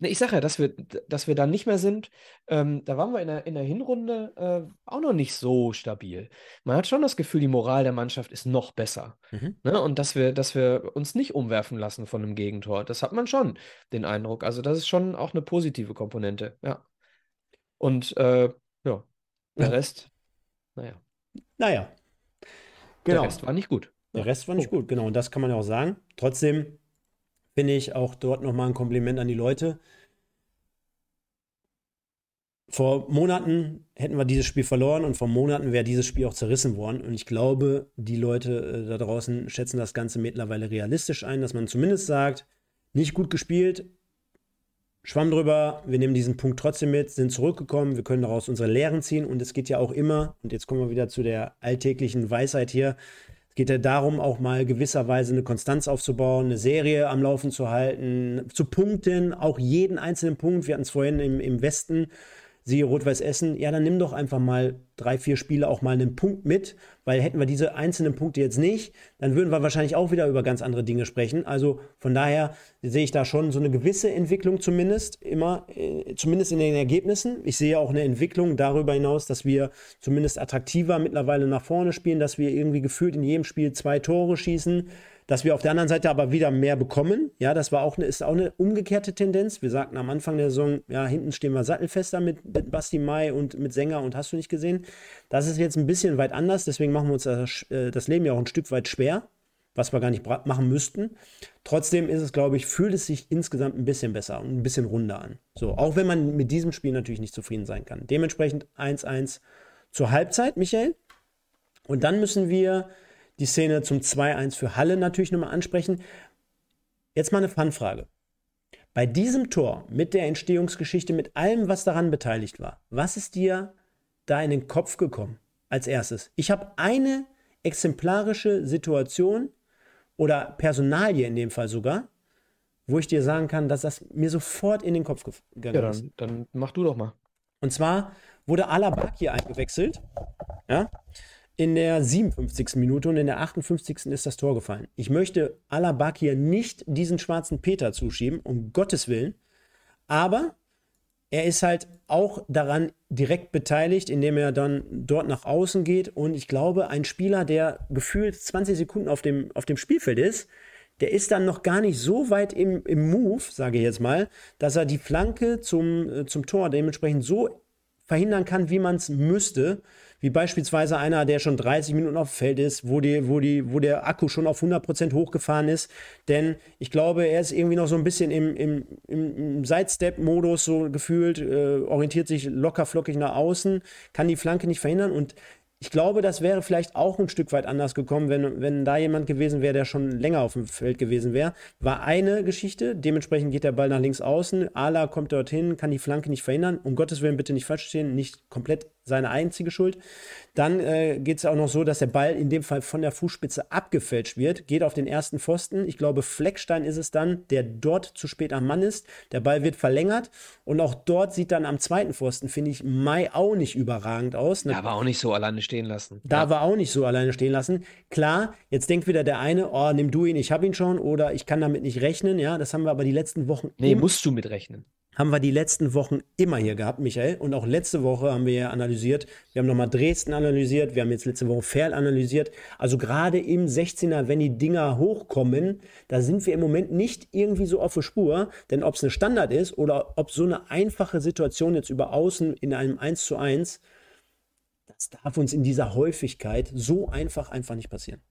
Ne, ich sage ja, dass wir, dass wir da nicht mehr sind. Ähm, da waren wir in der, in der Hinrunde äh, auch noch nicht so stabil. Man hat schon das Gefühl, die Moral der Mannschaft ist noch besser. Mhm. Ne? Und dass wir, dass wir uns nicht umwerfen lassen von einem Gegentor. Das hat man schon, den Eindruck. Also, das ist schon auch eine positive Komponente. Ja. Und äh, ja, der Rest, naja. Naja. Genau. Der Rest war nicht gut. Der Rest war nicht oh. gut, genau. Und das kann man ja auch sagen. Trotzdem finde ich auch dort nochmal ein Kompliment an die Leute. Vor Monaten hätten wir dieses Spiel verloren und vor Monaten wäre dieses Spiel auch zerrissen worden. Und ich glaube, die Leute äh, da draußen schätzen das Ganze mittlerweile realistisch ein, dass man zumindest sagt, nicht gut gespielt, Schwamm drüber, wir nehmen diesen Punkt trotzdem mit, sind zurückgekommen, wir können daraus unsere Lehren ziehen und es geht ja auch immer, und jetzt kommen wir wieder zu der alltäglichen Weisheit hier, geht ja darum, auch mal gewisserweise eine Konstanz aufzubauen, eine Serie am Laufen zu halten, zu punkten, auch jeden einzelnen Punkt, wir hatten es vorhin im, im Westen, siehe Rot-Weiß Essen, ja, dann nimm doch einfach mal drei, vier Spiele auch mal einen Punkt mit, weil hätten wir diese einzelnen Punkte jetzt nicht, dann würden wir wahrscheinlich auch wieder über ganz andere Dinge sprechen. Also von daher sehe ich da schon so eine gewisse Entwicklung zumindest, immer, äh, zumindest in den Ergebnissen. Ich sehe auch eine Entwicklung darüber hinaus, dass wir zumindest attraktiver mittlerweile nach vorne spielen, dass wir irgendwie gefühlt in jedem Spiel zwei Tore schießen dass wir auf der anderen Seite aber wieder mehr bekommen. Ja, das war auch eine, ist auch eine umgekehrte Tendenz. Wir sagten am Anfang der Saison, ja, hinten stehen wir sattelfester mit, mit Basti Mai und mit Sänger und hast du nicht gesehen. Das ist jetzt ein bisschen weit anders, deswegen machen wir uns das, äh, das Leben ja auch ein Stück weit schwer, was wir gar nicht machen müssten. Trotzdem ist es, glaube ich, fühlt es sich insgesamt ein bisschen besser und ein bisschen runder an. So, auch wenn man mit diesem Spiel natürlich nicht zufrieden sein kann. Dementsprechend 1-1 zur Halbzeit, Michael. Und dann müssen wir die Szene zum 2-1 für Halle natürlich nochmal ansprechen. Jetzt mal eine Fanfrage. Bei diesem Tor mit der Entstehungsgeschichte, mit allem, was daran beteiligt war, was ist dir da in den Kopf gekommen als erstes? Ich habe eine exemplarische Situation oder Personalie in dem Fall sogar, wo ich dir sagen kann, dass das mir sofort in den Kopf gegangen ja, dann, ist. Dann mach du doch mal. Und zwar wurde Alabaki eingewechselt. Ja in der 57. Minute und in der 58. ist das Tor gefallen. Ich möchte Alaba hier nicht diesen schwarzen Peter zuschieben, um Gottes Willen. Aber er ist halt auch daran direkt beteiligt, indem er dann dort nach außen geht. Und ich glaube, ein Spieler, der gefühlt 20 Sekunden auf dem, auf dem Spielfeld ist, der ist dann noch gar nicht so weit im, im Move, sage ich jetzt mal, dass er die Flanke zum, äh, zum Tor dementsprechend so verhindern kann, wie man es müsste wie beispielsweise einer, der schon 30 Minuten auf dem Feld ist, wo, die, wo, die, wo der Akku schon auf 100% hochgefahren ist. Denn ich glaube, er ist irgendwie noch so ein bisschen im, im, im Sidestep-Modus so gefühlt, äh, orientiert sich locker flockig nach außen, kann die Flanke nicht verhindern und ich glaube, das wäre vielleicht auch ein Stück weit anders gekommen, wenn, wenn da jemand gewesen wäre, der schon länger auf dem Feld gewesen wäre. War eine Geschichte, dementsprechend geht der Ball nach links außen, Ala kommt dorthin, kann die Flanke nicht verhindern. Um Gottes Willen bitte nicht falsch stehen, nicht komplett seine einzige Schuld. Dann äh, geht es auch noch so, dass der Ball in dem Fall von der Fußspitze abgefälscht wird, geht auf den ersten Pfosten. Ich glaube, Fleckstein ist es dann, der dort zu spät am Mann ist. Der Ball wird verlängert und auch dort sieht dann am zweiten Pfosten, finde ich, Mai auch nicht überragend aus. Ne? Da war auch nicht so alleine stehen lassen. Da ja. war auch nicht so alleine stehen lassen. Klar, jetzt denkt wieder der eine, oh, nimm du ihn, ich habe ihn schon oder ich kann damit nicht rechnen. Ja, das haben wir aber die letzten Wochen. Nee, musst du mit rechnen haben wir die letzten Wochen immer hier gehabt, Michael. Und auch letzte Woche haben wir ja analysiert. Wir haben nochmal Dresden analysiert. Wir haben jetzt letzte Woche Ferl analysiert. Also gerade im 16er, wenn die Dinger hochkommen, da sind wir im Moment nicht irgendwie so auf der Spur. Denn ob es eine Standard ist oder ob so eine einfache Situation jetzt über Außen in einem 1 zu 1, das darf uns in dieser Häufigkeit so einfach einfach nicht passieren.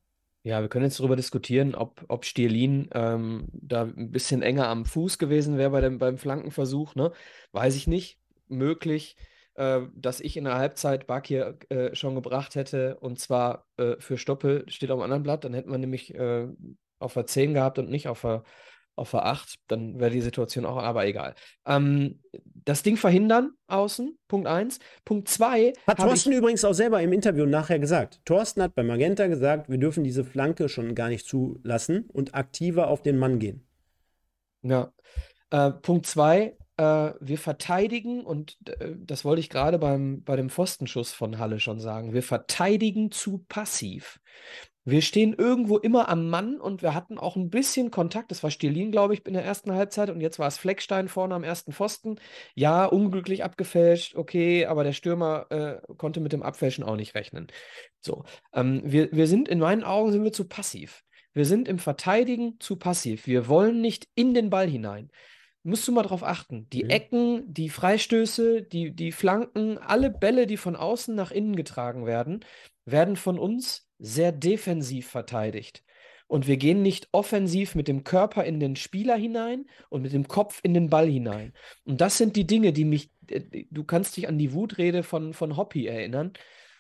Ja, wir können jetzt darüber diskutieren, ob, ob Stierlin ähm, da ein bisschen enger am Fuß gewesen wäre bei dem, beim Flankenversuch. Ne? Weiß ich nicht. Möglich, äh, dass ich in der Halbzeit Bakir äh, schon gebracht hätte und zwar äh, für Stoppel, steht auf dem anderen Blatt. Dann hätten wir nämlich äh, auf der 10 gehabt und nicht auf der auf der 8, dann wäre die Situation auch, aber egal. Ähm, das Ding verhindern außen, Punkt 1. Punkt 2. Hat Thorsten übrigens auch selber im Interview nachher gesagt. Thorsten hat bei Magenta gesagt, wir dürfen diese Flanke schon gar nicht zulassen und aktiver auf den Mann gehen. Ja. Äh, Punkt 2. Äh, wir verteidigen, und äh, das wollte ich gerade beim, bei dem Pfostenschuss von Halle schon sagen, wir verteidigen zu passiv. Wir stehen irgendwo immer am Mann und wir hatten auch ein bisschen Kontakt. Das war Stirlin, glaube ich, in der ersten Halbzeit und jetzt war es Fleckstein vorne am ersten Pfosten. Ja, unglücklich abgefälscht, okay, aber der Stürmer äh, konnte mit dem Abfälschen auch nicht rechnen. So, ähm, wir, wir sind in meinen Augen sind wir zu passiv. Wir sind im Verteidigen zu passiv. Wir wollen nicht in den Ball hinein musst du mal drauf achten. Die mhm. Ecken, die Freistöße, die, die Flanken, alle Bälle, die von außen nach innen getragen werden, werden von uns sehr defensiv verteidigt. Und wir gehen nicht offensiv mit dem Körper in den Spieler hinein und mit dem Kopf in den Ball hinein. Und das sind die Dinge, die mich, äh, du kannst dich an die Wutrede von, von Hoppy erinnern,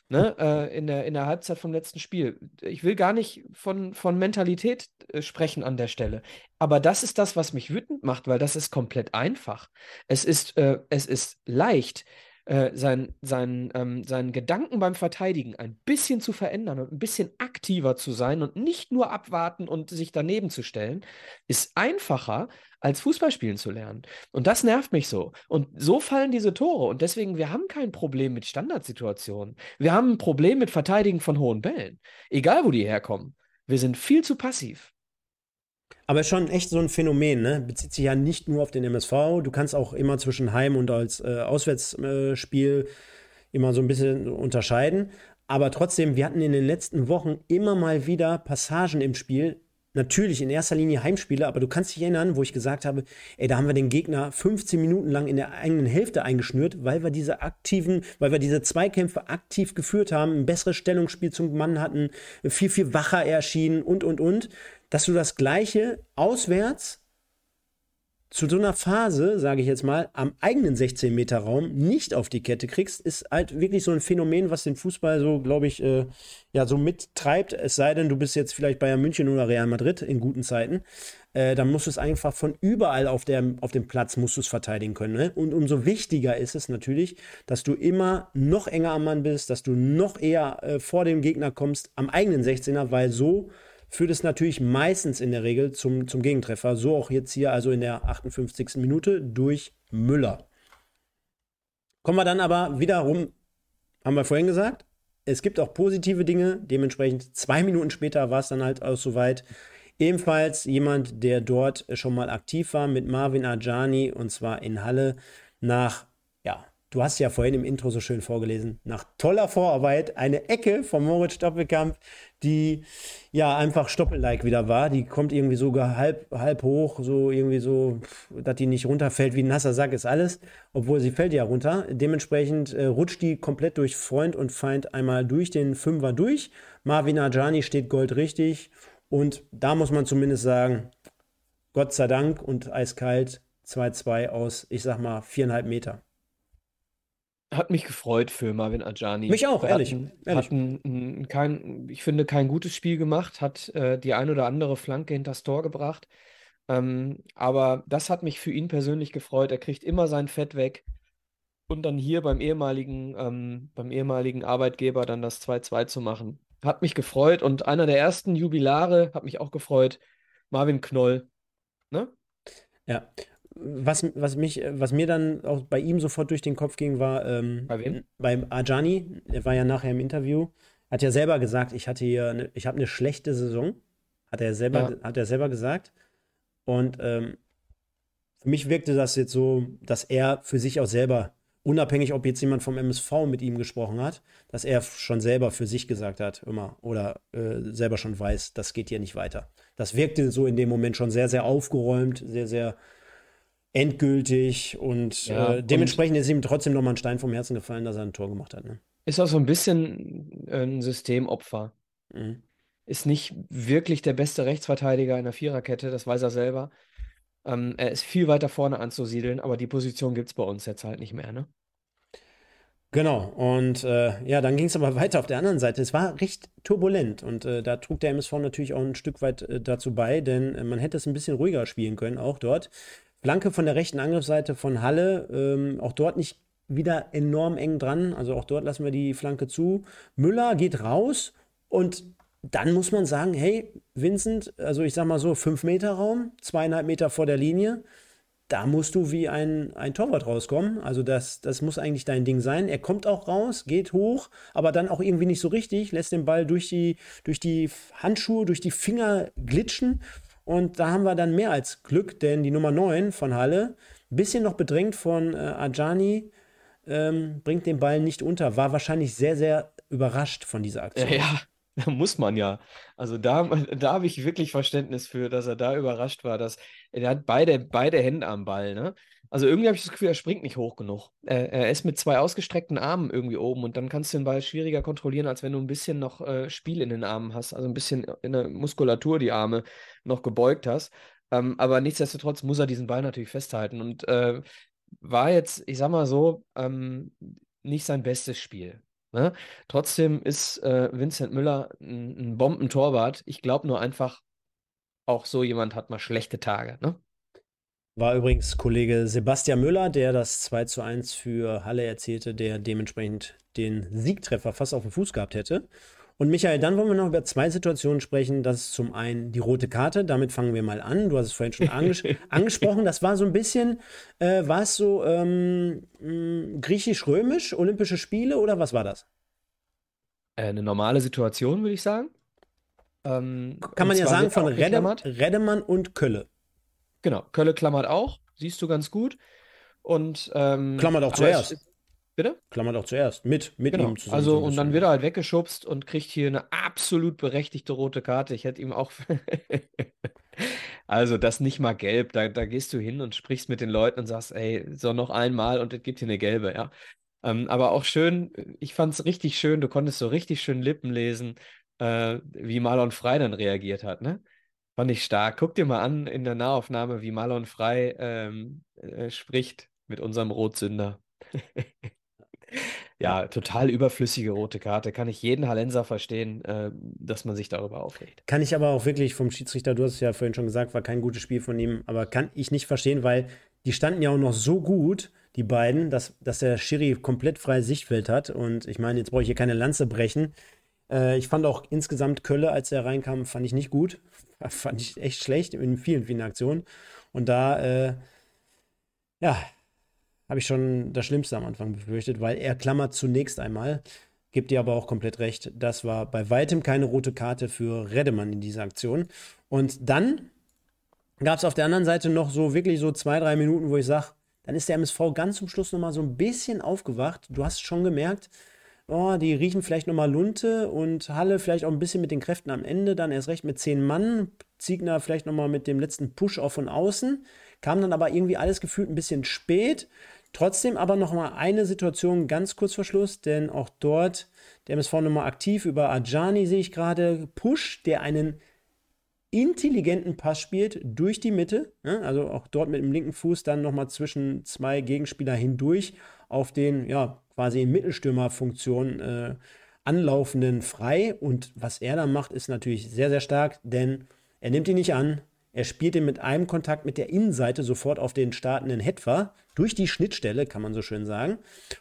ne, äh, in, der, in der Halbzeit vom letzten Spiel. Ich will gar nicht von, von Mentalität äh, sprechen an der Stelle. Aber das ist das, was mich wütend macht, weil das ist komplett einfach. Es ist, äh, es ist leicht, äh, sein, sein, ähm, seinen Gedanken beim Verteidigen ein bisschen zu verändern und ein bisschen aktiver zu sein und nicht nur abwarten und sich daneben zu stellen, ist einfacher, als Fußballspielen zu lernen. Und das nervt mich so. Und so fallen diese Tore. Und deswegen, wir haben kein Problem mit Standardsituationen. Wir haben ein Problem mit Verteidigen von hohen Bällen. Egal, wo die herkommen. Wir sind viel zu passiv. Aber schon echt so ein Phänomen, ne? Bezieht sich ja nicht nur auf den MSV. Du kannst auch immer zwischen Heim- und als äh, Auswärtsspiel äh, immer so ein bisschen unterscheiden. Aber trotzdem, wir hatten in den letzten Wochen immer mal wieder Passagen im Spiel. Natürlich in erster Linie Heimspiele, aber du kannst dich erinnern, wo ich gesagt habe, ey, da haben wir den Gegner 15 Minuten lang in der eigenen Hälfte eingeschnürt, weil wir diese aktiven, weil wir diese Zweikämpfe aktiv geführt haben, ein besseres Stellungsspiel zum Mann hatten, viel, viel wacher erschienen und, und, und dass du das Gleiche auswärts zu so einer Phase, sage ich jetzt mal, am eigenen 16-Meter-Raum nicht auf die Kette kriegst, ist halt wirklich so ein Phänomen, was den Fußball so, glaube ich, äh, ja, so mittreibt. Es sei denn, du bist jetzt vielleicht Bayern München oder Real Madrid in guten Zeiten. Äh, dann musst du es einfach von überall auf, der, auf dem Platz musst verteidigen können. Ne? Und umso wichtiger ist es natürlich, dass du immer noch enger am Mann bist, dass du noch eher äh, vor dem Gegner kommst am eigenen 16er, weil so führt es natürlich meistens in der Regel zum, zum Gegentreffer. So auch jetzt hier, also in der 58. Minute durch Müller. Kommen wir dann aber wiederum, haben wir vorhin gesagt, es gibt auch positive Dinge. Dementsprechend zwei Minuten später war es dann halt auch soweit. Ebenfalls jemand, der dort schon mal aktiv war mit Marvin Ajani und zwar in Halle nach Du hast ja vorhin im Intro so schön vorgelesen, nach toller Vorarbeit eine Ecke von Moritz Stoppelkamp, die ja einfach Stoppel-like wieder war. Die kommt irgendwie sogar halb, halb hoch, so irgendwie so, dass die nicht runterfällt wie ein nasser Sack ist alles, obwohl sie fällt ja runter. Dementsprechend äh, rutscht die komplett durch Freund und Feind einmal durch den Fünfer durch. Marvin Ajani steht goldrichtig und da muss man zumindest sagen, Gott sei Dank und eiskalt 2-2 aus, ich sag mal, viereinhalb Meter. Hat mich gefreut für Marvin Ajani. Mich auch, ehrlich. Hat, ehrlich. hat ein, ein, kein, ich finde, kein gutes Spiel gemacht, hat äh, die ein oder andere Flanke hinters Tor gebracht. Ähm, aber das hat mich für ihn persönlich gefreut. Er kriegt immer sein Fett weg. Und dann hier beim ehemaligen, ähm, beim ehemaligen Arbeitgeber dann das 2-2 zu machen. Hat mich gefreut. Und einer der ersten Jubilare hat mich auch gefreut. Marvin Knoll. Ne? Ja. Was, was, mich, was mir dann auch bei ihm sofort durch den Kopf ging, war ähm, Bei wem? beim Ajani, er war ja nachher im Interview, hat ja selber gesagt, ich hatte hier, eine, ich habe eine schlechte Saison, hat er selber, Ja. hat er selber gesagt. Und ähm, für mich wirkte das jetzt so, dass er für sich auch selber, unabhängig, ob jetzt jemand vom MSV mit ihm gesprochen hat, dass er schon selber für sich gesagt hat, immer, oder äh, selber schon weiß, das geht hier nicht weiter. Das wirkte so in dem Moment schon sehr, sehr aufgeräumt, sehr, sehr endgültig und Ja, äh, und- dementsprechend ist ihm trotzdem nochmal ein Stein vom Herzen gefallen, dass er ein Tor gemacht hat. Ne? Ist auch so ein bisschen äh, ein Systemopfer. Mhm. Ist nicht wirklich der beste Rechtsverteidiger in der Viererkette, das weiß er selber. Ähm, er ist viel weiter vorne anzusiedeln, aber die Position gibt es bei uns jetzt halt nicht mehr, ne? Genau, und äh, ja, dann ging es aber weiter auf der anderen Seite. Es war recht turbulent und äh, da trug der MSV natürlich auch ein Stück weit äh, dazu bei, denn äh, man hätte es ein bisschen ruhiger spielen können, auch dort. Flanke von der rechten Angriffsseite von Halle, ähm, auch dort nicht wieder enorm eng dran, also auch dort lassen wir die Flanke zu. Müller geht raus und dann muss man sagen, hey, Vincent, also ich sag mal so, 5 Meter Raum, zweieinhalb Meter vor der Linie, da musst du wie ein, ein Torwart rauskommen. Also das, das muss eigentlich dein Ding sein. Er kommt auch raus, geht hoch, aber dann auch irgendwie nicht so richtig, lässt den Ball durch die, durch die Handschuhe, durch die Finger glitschen. Und da haben wir dann mehr als Glück, denn die Nummer 9 von Halle, ein bisschen noch bedrängt von äh, Ajani, ähm, bringt den Ball nicht unter. War wahrscheinlich sehr, sehr überrascht von dieser Aktion. Ja, da muss man ja. Also da, da habe ich wirklich Verständnis für, dass er da überrascht war, dass er hat beide, beide Hände am Ball, ne? Also irgendwie habe ich das Gefühl, er springt nicht hoch genug. Er, er ist mit zwei ausgestreckten Armen irgendwie oben und dann kannst du den Ball schwieriger kontrollieren, als wenn du ein bisschen noch äh, Spiel in den Armen hast, also ein bisschen in der Muskulatur die Arme noch gebeugt hast. Ähm, aber nichtsdestotrotz muss er diesen Ball natürlich festhalten und äh, war jetzt, ich sag mal so, ähm, nicht sein bestes Spiel. Ne? Trotzdem ist äh, Vincent Müller ein, ein Bombentorwart. Ich glaube nur einfach, auch so jemand hat mal schlechte Tage. Ne? War übrigens Kollege Sebastian Müller, der das 2 zu 1 für Halle erzielte, der dementsprechend den Siegtreffer fast auf dem Fuß gehabt hätte. Und Michael, dann wollen wir noch über zwei Situationen sprechen. Das ist zum einen die rote Karte, damit fangen wir mal an. Du hast es vorhin schon anges angesprochen. Das war so ein bisschen, äh, war es so ähm, mh, griechisch-römisch, Olympische Spiele oder was war das? Äh, eine normale Situation, würde ich sagen. Ähm, Kann man ja sagen von geklammert. Redemann und Kölle. Genau, Kölle klammert auch, siehst du ganz gut. Und ähm, Klammert auch zuerst. Bitte? Klammert auch zuerst. Mit, mit Genau. ihm zusammen. Also, und dann wird er halt weggeschubst und kriegt hier eine absolut berechtigte rote Karte. Ich hätte ihm auch. Also, das nicht mal gelb. Da, da gehst du hin und sprichst mit den Leuten und sagst, ey, so noch einmal und es gibt hier eine gelbe, ja. Ähm, aber auch schön, ich fand es richtig schön, du konntest so richtig schön Lippen lesen, äh, wie Marlon Frey dann reagiert hat, ne? Fand ich stark. Guck dir mal an in der Nahaufnahme, wie Marlon Frey ähm, äh, spricht mit unserem Rotsünder. Ja, total überflüssige rote Karte. Kann ich jeden Hallenser verstehen, äh, dass man sich darüber aufregt. Kann ich aber auch wirklich vom Schiedsrichter, du hast es ja vorhin schon gesagt, war kein gutes Spiel von ihm, aber kann ich nicht verstehen, weil die standen ja auch noch so gut, die beiden, dass, dass der Schiri komplett freie Sichtfeld hat. Und ich meine, jetzt brauche ich hier keine Lanze brechen. Äh, ich fand auch insgesamt Kölle, als er reinkam, fand ich nicht gut. Fand ich echt schlecht in vielen, vielen Aktionen. Und da, äh, ja, habe ich schon das Schlimmste am Anfang befürchtet, weil er klammert zunächst einmal. Gibt dir aber auch komplett recht. Das war bei weitem keine rote Karte für Redemann in dieser Aktion. Und dann gab es auf der anderen Seite noch so wirklich so zwei, drei Minuten, wo ich sage, dann ist der MSV ganz zum Schluss nochmal so ein bisschen aufgewacht. Du hast schon gemerkt, oh, die riechen vielleicht nochmal Lunte und Halle vielleicht auch ein bisschen mit den Kräften am Ende, dann erst recht mit zehn Mann. Ziegner vielleicht nochmal mit dem letzten Push auch von außen. Kam dann aber irgendwie alles gefühlt ein bisschen spät. Trotzdem aber noch mal eine Situation ganz kurz vor Schluss, denn auch dort der MSV nochmal aktiv über Ajani sehe ich gerade. Push, der einen intelligenten Pass spielt durch die Mitte, ne? also auch dort mit dem linken Fuß dann nochmal zwischen zwei Gegenspieler hindurch auf den, ja, quasi in Mittelstürmerfunktion äh, anlaufenden frei. Und was er da macht, ist natürlich sehr, sehr stark, denn er nimmt ihn nicht an, er spielt ihn mit einem Kontakt mit der Innenseite sofort auf den startenden Hetwa durch die Schnittstelle, kann man so schön sagen.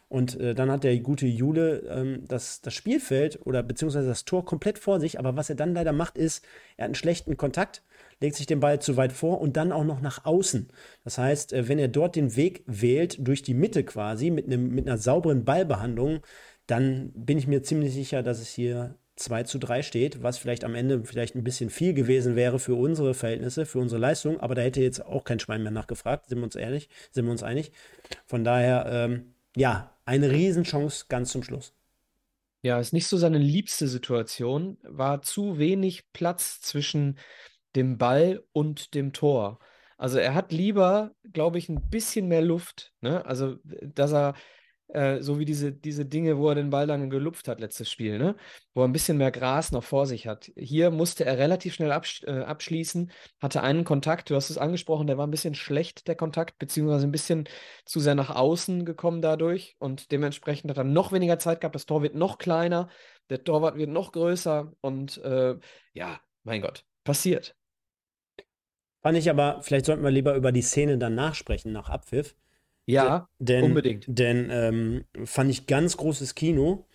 Und äh, dann hat der gute Jule ähm, das, das Spielfeld oder beziehungsweise das Tor komplett vor sich. Aber was er dann leider macht, ist, er hat einen schlechten Kontakt, legt sich den Ball zu weit vor und dann auch noch nach außen. Das heißt, äh, wenn er dort den Weg wählt, durch die Mitte quasi, mit, einem, mit einer sauberen Ballbehandlung, dann bin ich mir ziemlich sicher, dass es hier 2 zu 3 steht, was vielleicht am Ende vielleicht ein bisschen viel gewesen wäre für unsere Verhältnisse, für unsere Leistung, aber da hätte jetzt auch kein Schwein mehr nachgefragt, sind wir uns ehrlich, sind wir uns einig. Von daher, ähm, ja, eine Riesenchance ganz zum Schluss. Ja, ist nicht so seine liebste Situation, war zu wenig Platz zwischen dem Ball und dem Tor. Also er hat lieber, glaube ich, ein bisschen mehr Luft, ne? Also, dass er äh, so wie diese, diese Dinge, wo er den Ball dann gelupft hat, letztes Spiel, ne? Wo er ein bisschen mehr Gras noch vor sich hat. Hier musste er relativ schnell absch äh, abschließen, hatte einen Kontakt, du hast es angesprochen, der war ein bisschen schlecht, der Kontakt, beziehungsweise ein bisschen zu sehr nach außen gekommen dadurch und dementsprechend hat er noch weniger Zeit gehabt, das Tor wird noch kleiner, der Torwart wird noch größer und äh, ja, mein Gott, passiert. Fand ich aber, vielleicht sollten wir lieber über die Szene danach sprechen, nach Abpfiff. Ja, denn, unbedingt. Denn ähm, fand ich ganz großes Kino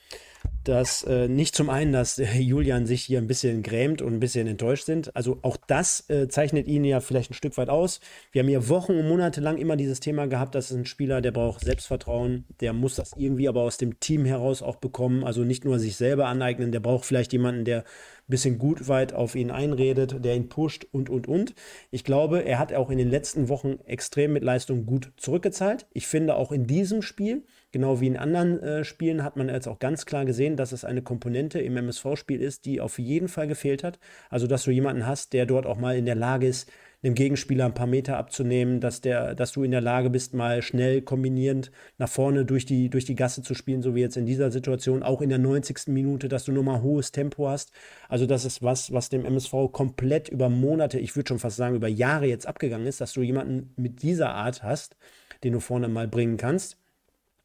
dass äh, nicht zum einen, dass äh, Julian sich hier ein bisschen grämt und ein bisschen enttäuscht sind. Also auch das äh, zeichnet ihn ja vielleicht ein Stück weit aus. Wir haben hier Wochen und Monate lang immer dieses Thema gehabt, dass ein Spieler, der braucht Selbstvertrauen, der muss das irgendwie aber aus dem Team heraus auch bekommen. Also nicht nur sich selber aneignen, der braucht vielleicht jemanden, der bisschen gut weit auf ihn einredet, der ihn pusht und, und, und. Ich glaube, er hat auch in den letzten Wochen extrem mit Leistung gut zurückgezahlt. Ich finde auch in diesem Spiel, Genau wie in anderen äh, Spielen hat man jetzt auch ganz klar gesehen, dass es eine Komponente im MSV-Spiel ist, die auf jeden Fall gefehlt hat. Also, dass du jemanden hast, der dort auch mal in der Lage ist, dem Gegenspieler ein paar Meter abzunehmen, dass, der, dass du in der Lage bist, mal schnell kombinierend nach vorne durch die, durch die Gasse zu spielen, so wie jetzt in dieser Situation, auch in der 90. Minute, dass du nochmal hohes Tempo hast. Also das ist was, was dem MSV komplett über Monate, ich würde schon fast sagen, über Jahre jetzt abgegangen ist, dass du jemanden mit dieser Art hast, den du vorne mal bringen kannst.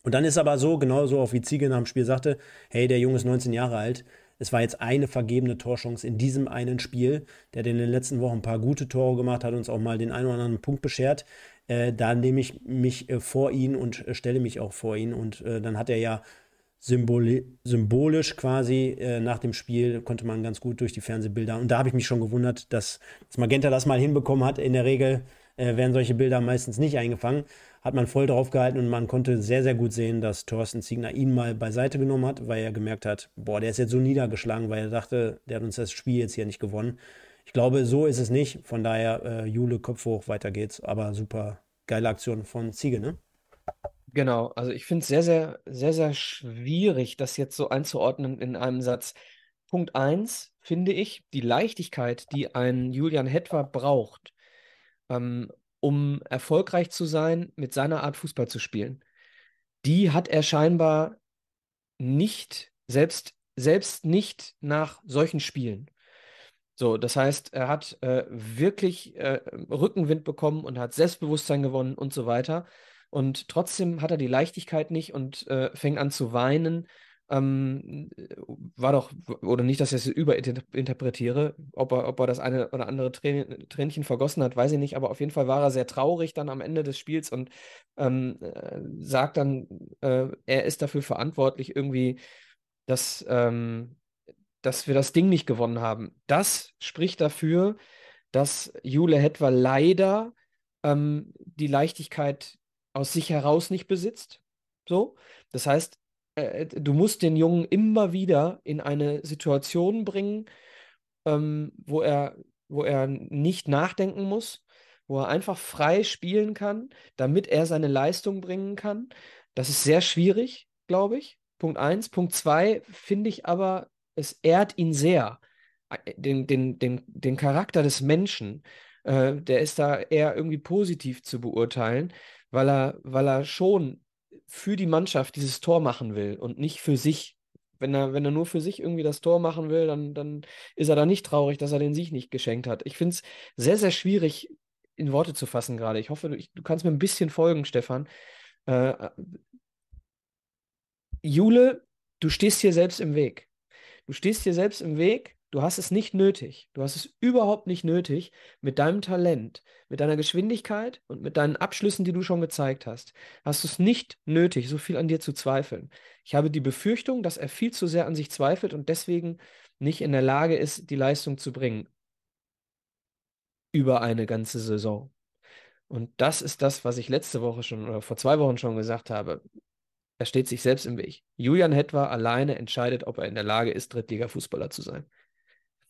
Und dann ist aber so, genauso auch wie Ziege nach dem Spiel sagte, hey, der Junge ist 19 Jahre alt. Es war jetzt eine vergebene Torchance in diesem einen Spiel. Der in den letzten Wochen ein paar gute Tore gemacht, hat uns auch mal den einen oder anderen Punkt beschert. Äh, da nehme ich mich äh, vor ihn und äh, stelle mich auch vor ihn. Und äh, dann hat er ja symboli symbolisch quasi äh, nach dem Spiel, konnte man ganz gut durch die Fernsehbilder. Und da habe ich mich schon gewundert, dass, dass Magenta das mal hinbekommen hat. In der Regel äh, werden solche Bilder meistens nicht eingefangen hat man voll drauf gehalten und man konnte sehr, sehr gut sehen, dass Thorsten Ziegner ihn mal beiseite genommen hat, weil er gemerkt hat, boah, der ist jetzt so niedergeschlagen, weil er dachte, der hat uns das Spiel jetzt hier nicht gewonnen. Ich glaube, so ist es nicht. Von daher, äh, Jule, Kopf hoch, weiter geht's. Aber super geile Aktion von Ziege, ne? Genau, also ich finde es sehr, sehr, sehr, sehr schwierig, das jetzt so einzuordnen in einem Satz. Punkt 1 finde ich die Leichtigkeit, die ein Julian Hetwer braucht, ähm, um erfolgreich zu sein, mit seiner Art Fußball zu spielen. Die hat er scheinbar nicht, selbst, selbst nicht nach solchen Spielen. So, das heißt, er hat äh, wirklich äh, Rückenwind bekommen und hat Selbstbewusstsein gewonnen und so weiter. Und trotzdem hat er die Leichtigkeit nicht und äh, fängt an zu weinen ähm, war doch, oder nicht, dass ich es überinterpretiere, ob er, ob er das eine oder andere Trän Tränchen vergossen hat, weiß ich nicht, aber auf jeden Fall war er sehr traurig dann am Ende des Spiels und ähm, äh, sagt dann, äh, er ist dafür verantwortlich, irgendwie, dass, ähm, dass wir das Ding nicht gewonnen haben. Das spricht dafür, dass Jule Hetwer leider ähm, die Leichtigkeit aus sich heraus nicht besitzt. So. Das heißt, äh, du musst den Jungen immer wieder in eine Situation bringen, ähm, wo er, wo er nicht nachdenken muss, wo er einfach frei spielen kann, damit er seine Leistung bringen kann. Das ist sehr schwierig, glaube ich. Punkt eins. Punkt zwei finde ich aber, es ehrt ihn sehr, äh, den, den, den, den Charakter des Menschen. Äh, der ist da eher irgendwie positiv zu beurteilen, weil er, weil er schon für die Mannschaft dieses Tor machen will und nicht für sich. Wenn er, wenn er nur für sich irgendwie das Tor machen will, dann, dann ist er da nicht traurig, dass er den Sieg nicht geschenkt hat. Ich finde es sehr, sehr schwierig in Worte zu fassen gerade. Ich hoffe, du, ich, du, kannst mir ein bisschen folgen, Stefan. Äh, Jule, du stehst hier selbst im Weg. Du stehst hier selbst im Weg. Du hast es nicht nötig. Du hast es überhaupt nicht nötig, mit deinem Talent, mit deiner Geschwindigkeit und mit deinen Abschlüssen, die du schon gezeigt hast, hast du es nicht nötig, so viel an dir zu zweifeln. Ich habe die Befürchtung, dass er viel zu sehr an sich zweifelt und deswegen nicht in der Lage ist, die Leistung zu bringen. Über eine ganze Saison. Und das ist das, was ich letzte Woche schon oder vor zwei Wochen schon gesagt habe. Er steht sich selbst im Weg. Julian Hetwa alleine entscheidet, ob er in der Lage ist, Drittliga-Fußballer zu sein.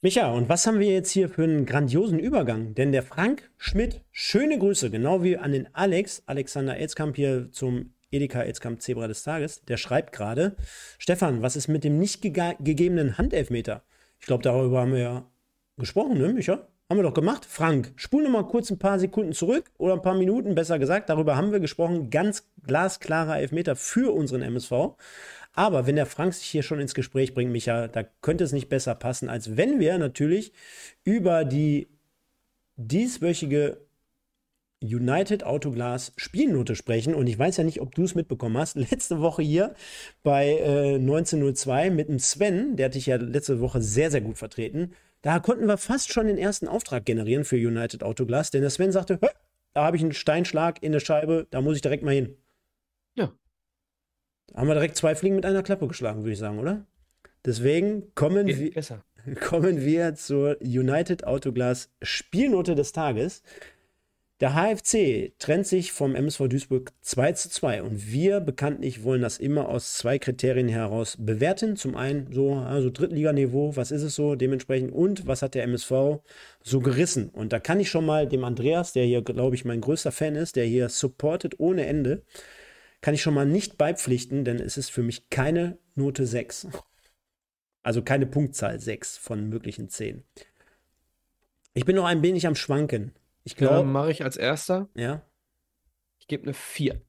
Micha, und was haben wir jetzt hier für einen grandiosen Übergang? Denn der Frank Schmidt, schöne Grüße, genau wie an den Alex, Alexander Elzkamp hier zum Edeka Elzkamp Zebra des Tages, der schreibt gerade, Stefan, was ist mit dem nicht ge gegebenen Handelfmeter? Ich glaube, darüber haben wir ja gesprochen, ne, Micha? Haben wir doch gemacht. Frank, spul noch mal kurz ein paar Sekunden zurück oder ein paar Minuten, besser gesagt. Darüber haben wir gesprochen. Ganz glasklarer Elfmeter für unseren MSV. Aber wenn der Frank sich hier schon ins Gespräch bringt, Micha, da könnte es nicht besser passen, als wenn wir natürlich über die dieswöchige United Autoglas Spielnote sprechen. Und ich weiß ja nicht, ob du es mitbekommen hast. Letzte Woche hier bei äh, 1902 mit dem Sven, der hat dich ja letzte Woche sehr, sehr gut vertreten. Da konnten wir fast schon den ersten Auftrag generieren für United Autoglas, denn der Sven sagte, da habe ich einen Steinschlag in der Scheibe, da muss ich direkt mal hin. Da haben wir direkt zwei Fliegen mit einer Klappe geschlagen, würde ich sagen, oder? Deswegen kommen, wir, kommen wir zur United Autoglas Spielnote des Tages. Der HFC trennt sich vom MSV Duisburg 2 zu 2 und wir bekanntlich wollen das immer aus zwei Kriterien heraus bewerten. Zum einen so also Drittliganiveau, was ist es so dementsprechend und was hat der MSV so gerissen. Und da kann ich schon mal dem Andreas, der hier glaube ich mein größter Fan ist, der hier supportet ohne Ende, kann ich schon mal nicht beipflichten, denn es ist für mich keine Note 6. Also keine Punktzahl 6 von möglichen 10. Ich bin noch ein wenig am Schwanken. Ich glaube. mache ich als erster. Ja. Ich gebe eine 4.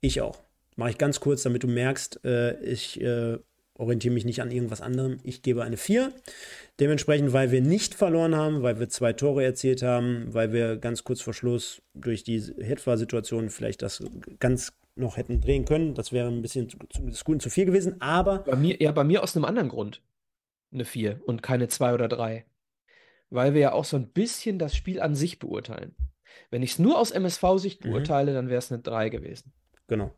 Ich auch. Mache ich ganz kurz, damit du merkst, äh, ich äh, orientiere mich nicht an irgendwas anderem. Ich gebe eine 4. Dementsprechend, weil wir nicht verloren haben, weil wir zwei Tore erzielt haben, weil wir ganz kurz vor Schluss durch die Hetwa-Situation vielleicht das ganz noch hätten drehen können. Das wäre ein bisschen zumindest gut und zu viel gewesen, aber. Bei mir, ja, bei mir aus einem anderen Grund. Eine 4 und keine 2 oder 3 weil wir ja auch so ein bisschen das Spiel an sich beurteilen. Wenn ich es nur aus MSV-Sicht mhm. beurteile, dann wäre es eine 3 gewesen. Genau.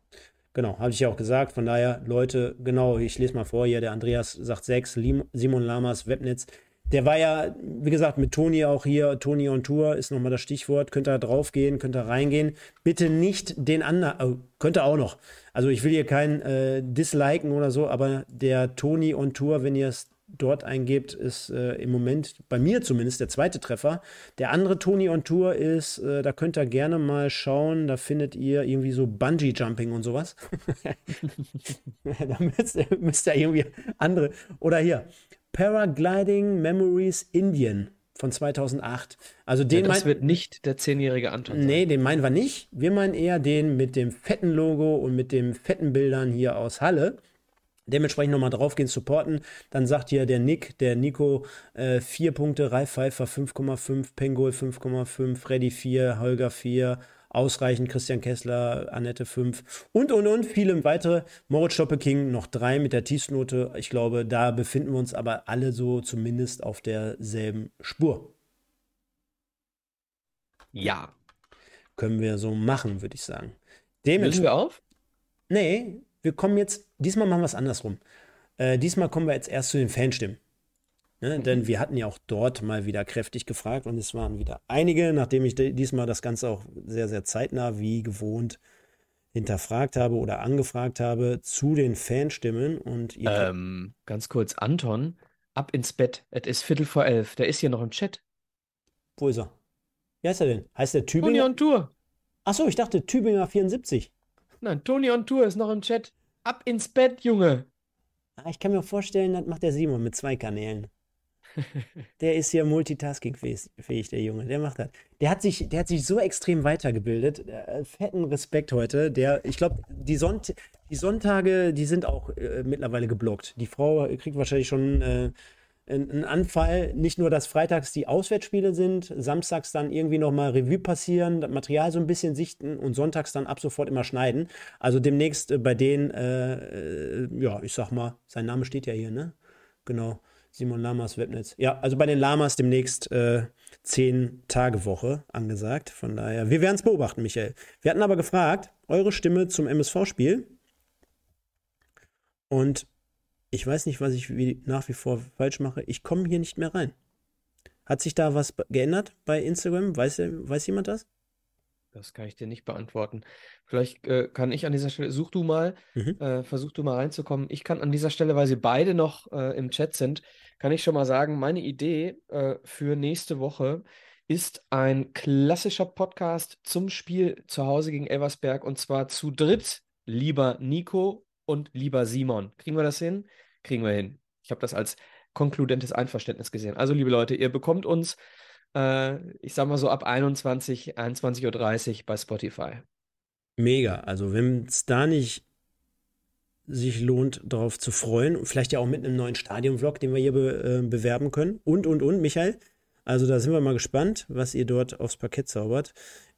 Genau, habe ich ja auch gesagt. Von daher, Leute, genau, ich lese mal vor hier, der Andreas sagt 6, Simon Lamas, Webnetz. Der war ja, wie gesagt, mit Toni auch hier. Toni on Tour ist nochmal das Stichwort. Könnt ihr draufgehen, könnt ihr reingehen. Bitte nicht den anderen, oh, könnt ihr auch noch. Also ich will hier keinen äh, disliken oder so, aber der Toni on Tour, wenn ihr es dort eingebt, ist äh, im Moment bei mir zumindest der zweite Treffer. Der andere Tony on Tour ist, äh, da könnt ihr gerne mal schauen, da findet ihr irgendwie so Bungee Jumping und sowas. da müsst müsst ihr irgendwie andere. Oder hier, Paragliding Memories Indian von 2008. Also den ja, das wird nicht der zehnjährige Anton sein. Nee, den meinen wir nicht. Wir meinen eher den mit dem fetten Logo und mit den fetten Bildern hier aus Halle. Dementsprechend nochmal draufgehen, supporten. Dann sagt hier der Nick, der Nico, äh, 4 Punkte, Ralf Pfeiffer 5,5, Pengol 5,5, Freddy 4, Holger 4, ausreichend, Christian Kessler, Annette 5 und und und, viele weitere. Moritz Stoppeking noch 3 mit der Tiefsnote. Ich glaube, da befinden wir uns aber alle so zumindest auf derselben Spur. Ja. Können wir so machen, würde ich sagen. Dementsprechend. wir auf? Nee, wir kommen jetzt, diesmal machen wir es andersrum. Äh, diesmal kommen wir jetzt erst zu den Fanstimmen. Ne? Mhm. Denn wir hatten ja auch dort mal wieder kräftig gefragt und es waren wieder einige, nachdem ich diesmal das Ganze auch sehr, sehr zeitnah wie gewohnt hinterfragt habe oder angefragt habe zu den Fanstimmen. Und ähm, ganz kurz, Anton, ab ins Bett. Es ist Viertel vor elf. Der ist hier noch im Chat. Wo ist er? Wie heißt er denn? Heißt der Tübinger? Toni on Tour. Achso, ich dachte Tübinger 74. Nein, Toni on Tour ist noch im Chat. Ab ins Bett, Junge. Ah, ich kann mir vorstellen, das macht der Simon mit zwei Kanälen. Der ist hier multitaskingfähig, der Junge. Der macht das. Der hat sich, der hat sich so extrem weitergebildet. Äh, fetten Respekt heute. Der, ich glaube, die, Sonnt die Sonntage, die sind auch äh, mittlerweile geblockt. Die Frau kriegt wahrscheinlich schon äh, ein Anfall, nicht nur, dass freitags die Auswärtsspiele sind, samstags dann irgendwie nochmal Revue passieren, das Material so ein bisschen sichten und sonntags dann ab sofort immer schneiden. Also demnächst äh, bei denen, äh, äh, ja, ich sag mal, sein Name steht ja hier, ne? Genau. Simon Lamas Webnetz. Ja, also bei den Lamas demnächst äh, zehn Tage Woche angesagt. Von daher, wir werden es beobachten, Michael. Wir hatten aber gefragt, eure Stimme zum MSV-Spiel. Und ich weiß nicht, was ich wie, nach wie vor falsch mache. Ich komme hier nicht mehr rein. Hat sich da was geändert bei Instagram? Weiß, weiß jemand das? Das kann ich dir nicht beantworten. Vielleicht äh, kann ich an dieser Stelle, such du mal, mhm. äh, versuch du mal reinzukommen. Ich kann an dieser Stelle, weil sie beide noch äh, im Chat sind, kann ich schon mal sagen, meine Idee äh, für nächste Woche ist ein klassischer Podcast zum Spiel zu Hause gegen Elversberg und zwar zu dritt, lieber Nico und lieber Simon. Kriegen wir das hin? Kriegen wir hin. Ich habe das als konkludentes Einverständnis gesehen. Also, liebe Leute, ihr bekommt uns, äh, ich sag mal so ab 21, 21.30 Uhr bei Spotify. Mega. Also, wenn es da nicht sich lohnt, darauf zu freuen, vielleicht ja auch mit einem neuen Stadion-Vlog, den wir hier be äh, bewerben können. Und, und, und, Michael. Also, da sind wir mal gespannt, was ihr dort aufs Parkett zaubert.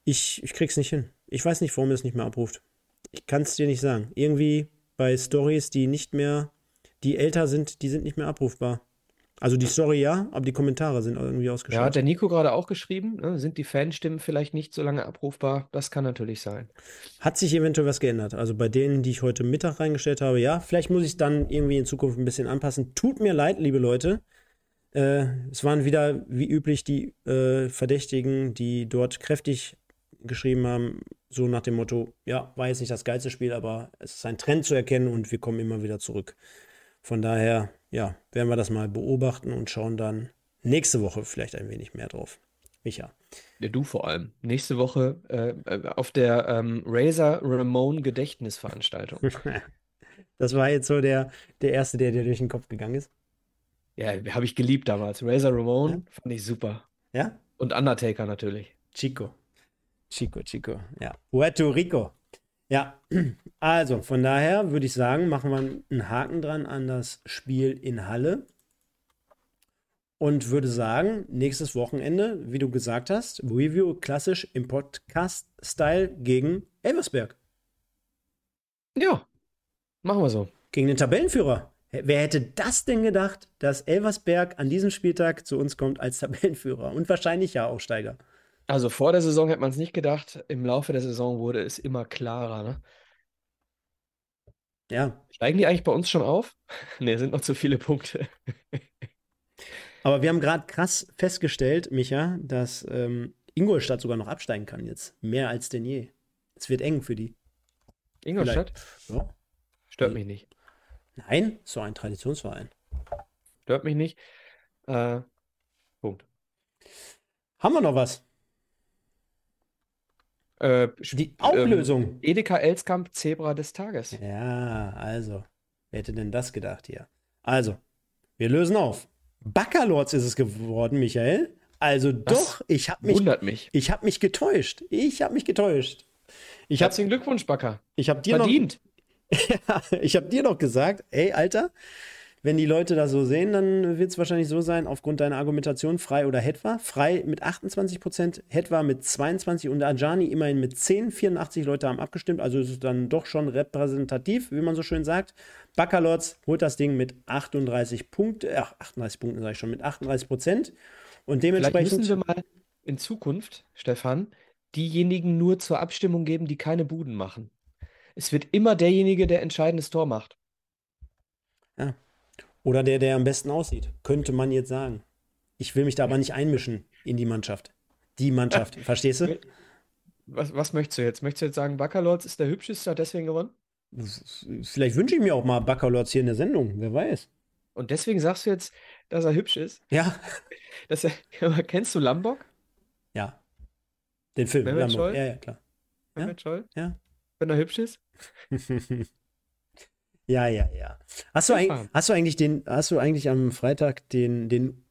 Ich, ich krieg's nicht hin. Ich weiß nicht, warum ihr es nicht mehr abruft. Ich kann es dir nicht sagen. Irgendwie bei Stories, die nicht mehr, die älter sind, die sind nicht mehr abrufbar. Also die Story ja, aber die Kommentare sind irgendwie ausgeschaltet. Ja, hat der Nico gerade auch geschrieben, ne? sind die Fanstimmen vielleicht nicht so lange abrufbar? Das kann natürlich sein. Hat sich eventuell was geändert? Also bei denen, die ich heute Mittag reingestellt habe, ja, vielleicht muss ich es dann irgendwie in Zukunft ein bisschen anpassen. Tut mir leid, liebe Leute. Äh, es waren wieder wie üblich die äh, Verdächtigen, die dort kräftig geschrieben haben, so nach dem Motto, ja, war jetzt nicht das geilste Spiel, aber es ist ein Trend zu erkennen und wir kommen immer wieder zurück. Von daher, ja, werden wir das mal beobachten und schauen dann nächste Woche vielleicht ein wenig mehr drauf. Micha. Ja, du vor allem. Nächste Woche äh, auf der ähm, Razor Ramon Gedächtnisveranstaltung. das war jetzt so der, der erste, der dir durch den Kopf gegangen ist. Ja, habe ich geliebt damals. Razor Ramon ja? fand ich super. Ja? Und Undertaker natürlich. Chico. Chico, Chico, ja. Puerto Rico. Ja, also von daher würde ich sagen, machen wir einen Haken dran an das Spiel in Halle. Und würde sagen, nächstes Wochenende, wie du gesagt hast, Review klassisch im Podcast-Style gegen Elversberg. Ja, machen wir so. Gegen den Tabellenführer. Wer hätte das denn gedacht, dass Elversberg an diesem Spieltag zu uns kommt als Tabellenführer und wahrscheinlich ja Aufsteiger? Also vor der Saison hätte man es nicht gedacht. Im Laufe der Saison wurde es immer klarer. Ne? Ja. Steigen die eigentlich bei uns schon auf? ne, sind noch zu viele Punkte. Aber wir haben gerade krass festgestellt, Micha, dass ähm, Ingolstadt sogar noch absteigen kann jetzt. Mehr als denn je. Es wird eng für die. Ingolstadt? Ja. Stört mich nicht. Nein, so ein Traditionsverein. Stört mich nicht. Äh, Punkt. Haben wir noch was? Äh, die Auflösung. Ähm, Edeka Elskamp Zebra des Tages. Ja, also. Wer hätte denn das gedacht hier? Also, wir lösen auf. Baccalords ist es geworden, Michael. Also das doch, ich habe mich, wundert mich. Ich habe mich getäuscht. Ich habe mich getäuscht. Ich Herzlichen hab, Glückwunsch, Backer. Ich habe dir Verdient. noch, ich habe dir noch gesagt, ey Alter, wenn die Leute das so sehen, dann wird es wahrscheinlich so sein, aufgrund deiner Argumentation, Frei oder Hetwa. Frei mit 28 Prozent, Hetwa mit 22% und Ajani immerhin mit 10. 84 Leute haben abgestimmt, also ist es dann doch schon repräsentativ, wie man so schön sagt. Baccalords holt das Ding mit 38 Punkten, ach, 38 Punkten sage ich schon, mit 38 Prozent. Und dementsprechend. Vielleicht müssen wir mal in Zukunft, Stefan, diejenigen nur zur Abstimmung geben, die keine Buden machen. Es wird immer derjenige, der entscheidendes Tor macht. Ja, oder der, der am besten aussieht, könnte man jetzt sagen. Ich will mich da aber nicht einmischen in die Mannschaft. Die Mannschaft, verstehst du? Was, was möchtest du jetzt? Möchtest du jetzt sagen, Baccalords ist der hübscheste, hat deswegen gewonnen? Vielleicht wünsche ich mir auch mal Baccalords hier in der Sendung, wer weiß. Und deswegen sagst du jetzt, dass er hübsch ist? Ja. Dass er, kennst du Lambok? Ja. Den Film, Mehmet Lambok. Scholl? Ja, ja, klar. Mehmet ja? Scholl? Ja. Wenn er hübsch ist? Ja, ja, ja. Hast du, ein, hast du eigentlich den, hast du eigentlich am Freitag den, den,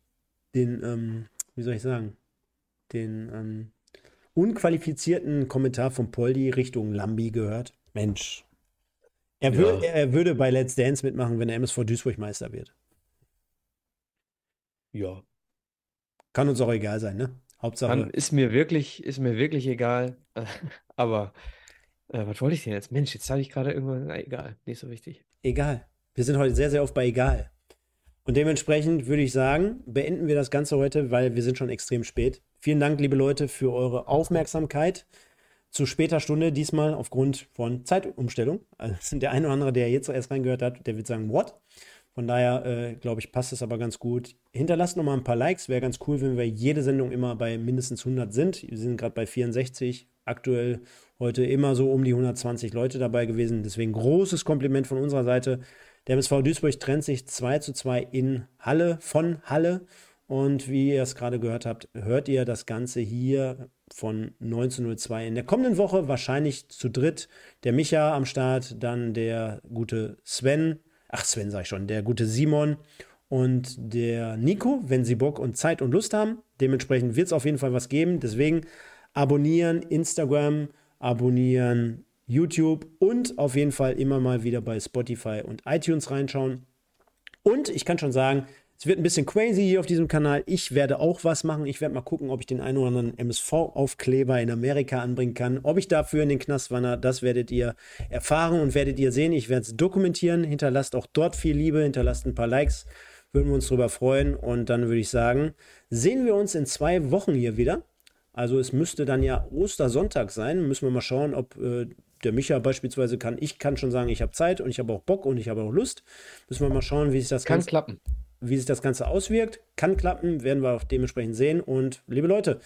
den, ähm, wie soll ich sagen, den ähm, unqualifizierten Kommentar von Poldi Richtung Lambi gehört? Mensch. Er, ja. wür, er würde bei Let's Dance mitmachen, wenn der MSV Duisburg Meister wird. Ja. Kann uns auch egal sein, ne? Hauptsache. Kann, ist mir wirklich, ist mir wirklich egal. Aber äh, was wollte ich denn jetzt? Mensch, jetzt habe ich gerade irgendwas. Na, egal, nicht so wichtig. Egal. Wir sind heute sehr, sehr oft bei egal. Und dementsprechend würde ich sagen, beenden wir das Ganze heute, weil wir sind schon extrem spät. Vielen Dank, liebe Leute, für eure Aufmerksamkeit. Zu später Stunde, diesmal aufgrund von Zeitumstellung. Also der eine oder andere, der jetzt erst reingehört hat, der wird sagen, what? Von daher, äh, glaube ich, passt es aber ganz gut. Hinterlasst noch mal ein paar Likes. Wäre ganz cool, wenn wir jede Sendung immer bei mindestens 100 sind. Wir sind gerade bei 64. Aktuell heute immer so um die 120 Leute dabei gewesen. Deswegen großes Kompliment von unserer Seite. Der MSV Duisburg trennt sich 2 zu 2 in Halle, von Halle. Und wie ihr es gerade gehört habt, hört ihr das Ganze hier von 1902 in der kommenden Woche wahrscheinlich zu dritt. Der Micha am Start, dann der gute Sven, ach Sven sag ich schon, der gute Simon und der Nico, wenn sie Bock und Zeit und Lust haben. Dementsprechend wird es auf jeden Fall was geben. Deswegen abonnieren Instagram, abonnieren YouTube und auf jeden Fall immer mal wieder bei Spotify und iTunes reinschauen. Und ich kann schon sagen, es wird ein bisschen crazy hier auf diesem Kanal. Ich werde auch was machen. Ich werde mal gucken, ob ich den einen oder anderen MSV-Aufkleber in Amerika anbringen kann. Ob ich dafür in den Knast wandere, das werdet ihr erfahren und werdet ihr sehen. Ich werde es dokumentieren. Hinterlasst auch dort viel Liebe, hinterlasst ein paar Likes. Würden wir uns darüber freuen. Und dann würde ich sagen, sehen wir uns in zwei Wochen hier wieder. Also es müsste dann ja Ostersonntag sein. Müssen wir mal schauen, ob äh, der Micha beispielsweise kann. Ich kann schon sagen, ich habe Zeit und ich habe auch Bock und ich habe auch Lust. Müssen wir mal schauen, wie sich das kann Ganze, klappen. Wie sich das Ganze auswirkt. Kann klappen, werden wir auch dementsprechend sehen. Und liebe Leute,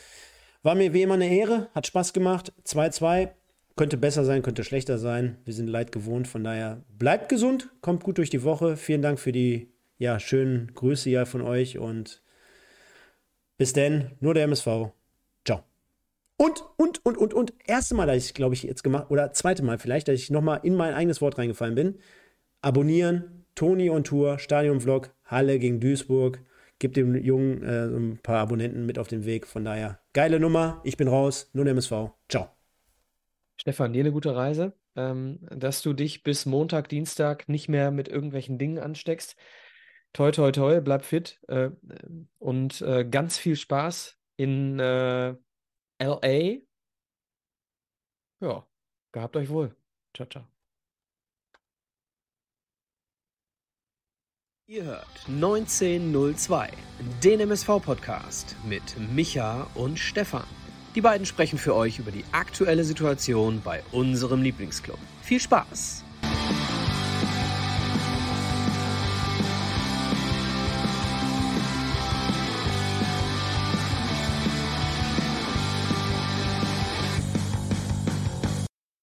war mir wie immer eine Ehre, hat Spaß gemacht. 2-2. Könnte besser sein, könnte schlechter sein. Wir sind leid gewohnt, von daher bleibt gesund, kommt gut durch die Woche. Vielen Dank für die ja, schönen Grüße ja von euch und bis denn, nur der MSV. Und, und, und, und, und, erste Mal, dass ich, glaube ich, jetzt gemacht, oder zweite Mal vielleicht, dass ich nochmal in mein eigenes Wort reingefallen bin. Abonnieren, Toni on Tour, Stadion-Vlog, Halle gegen Duisburg. Gibt dem Jungen äh, ein paar Abonnenten mit auf den Weg. Von daher, geile Nummer. Ich bin raus. Der MSV. Ciao. Stefan, dir eine gute Reise. Ähm, dass du dich bis Montag, Dienstag nicht mehr mit irgendwelchen Dingen ansteckst. Toi, toi, toi, bleib fit äh, und äh, ganz viel Spaß in äh, LA. Ja, gehabt euch wohl. Ciao, ciao. Ihr hört 1902, den MSV-Podcast mit Micha und Stefan. Die beiden sprechen für euch über die aktuelle Situation bei unserem Lieblingsclub. Viel Spaß!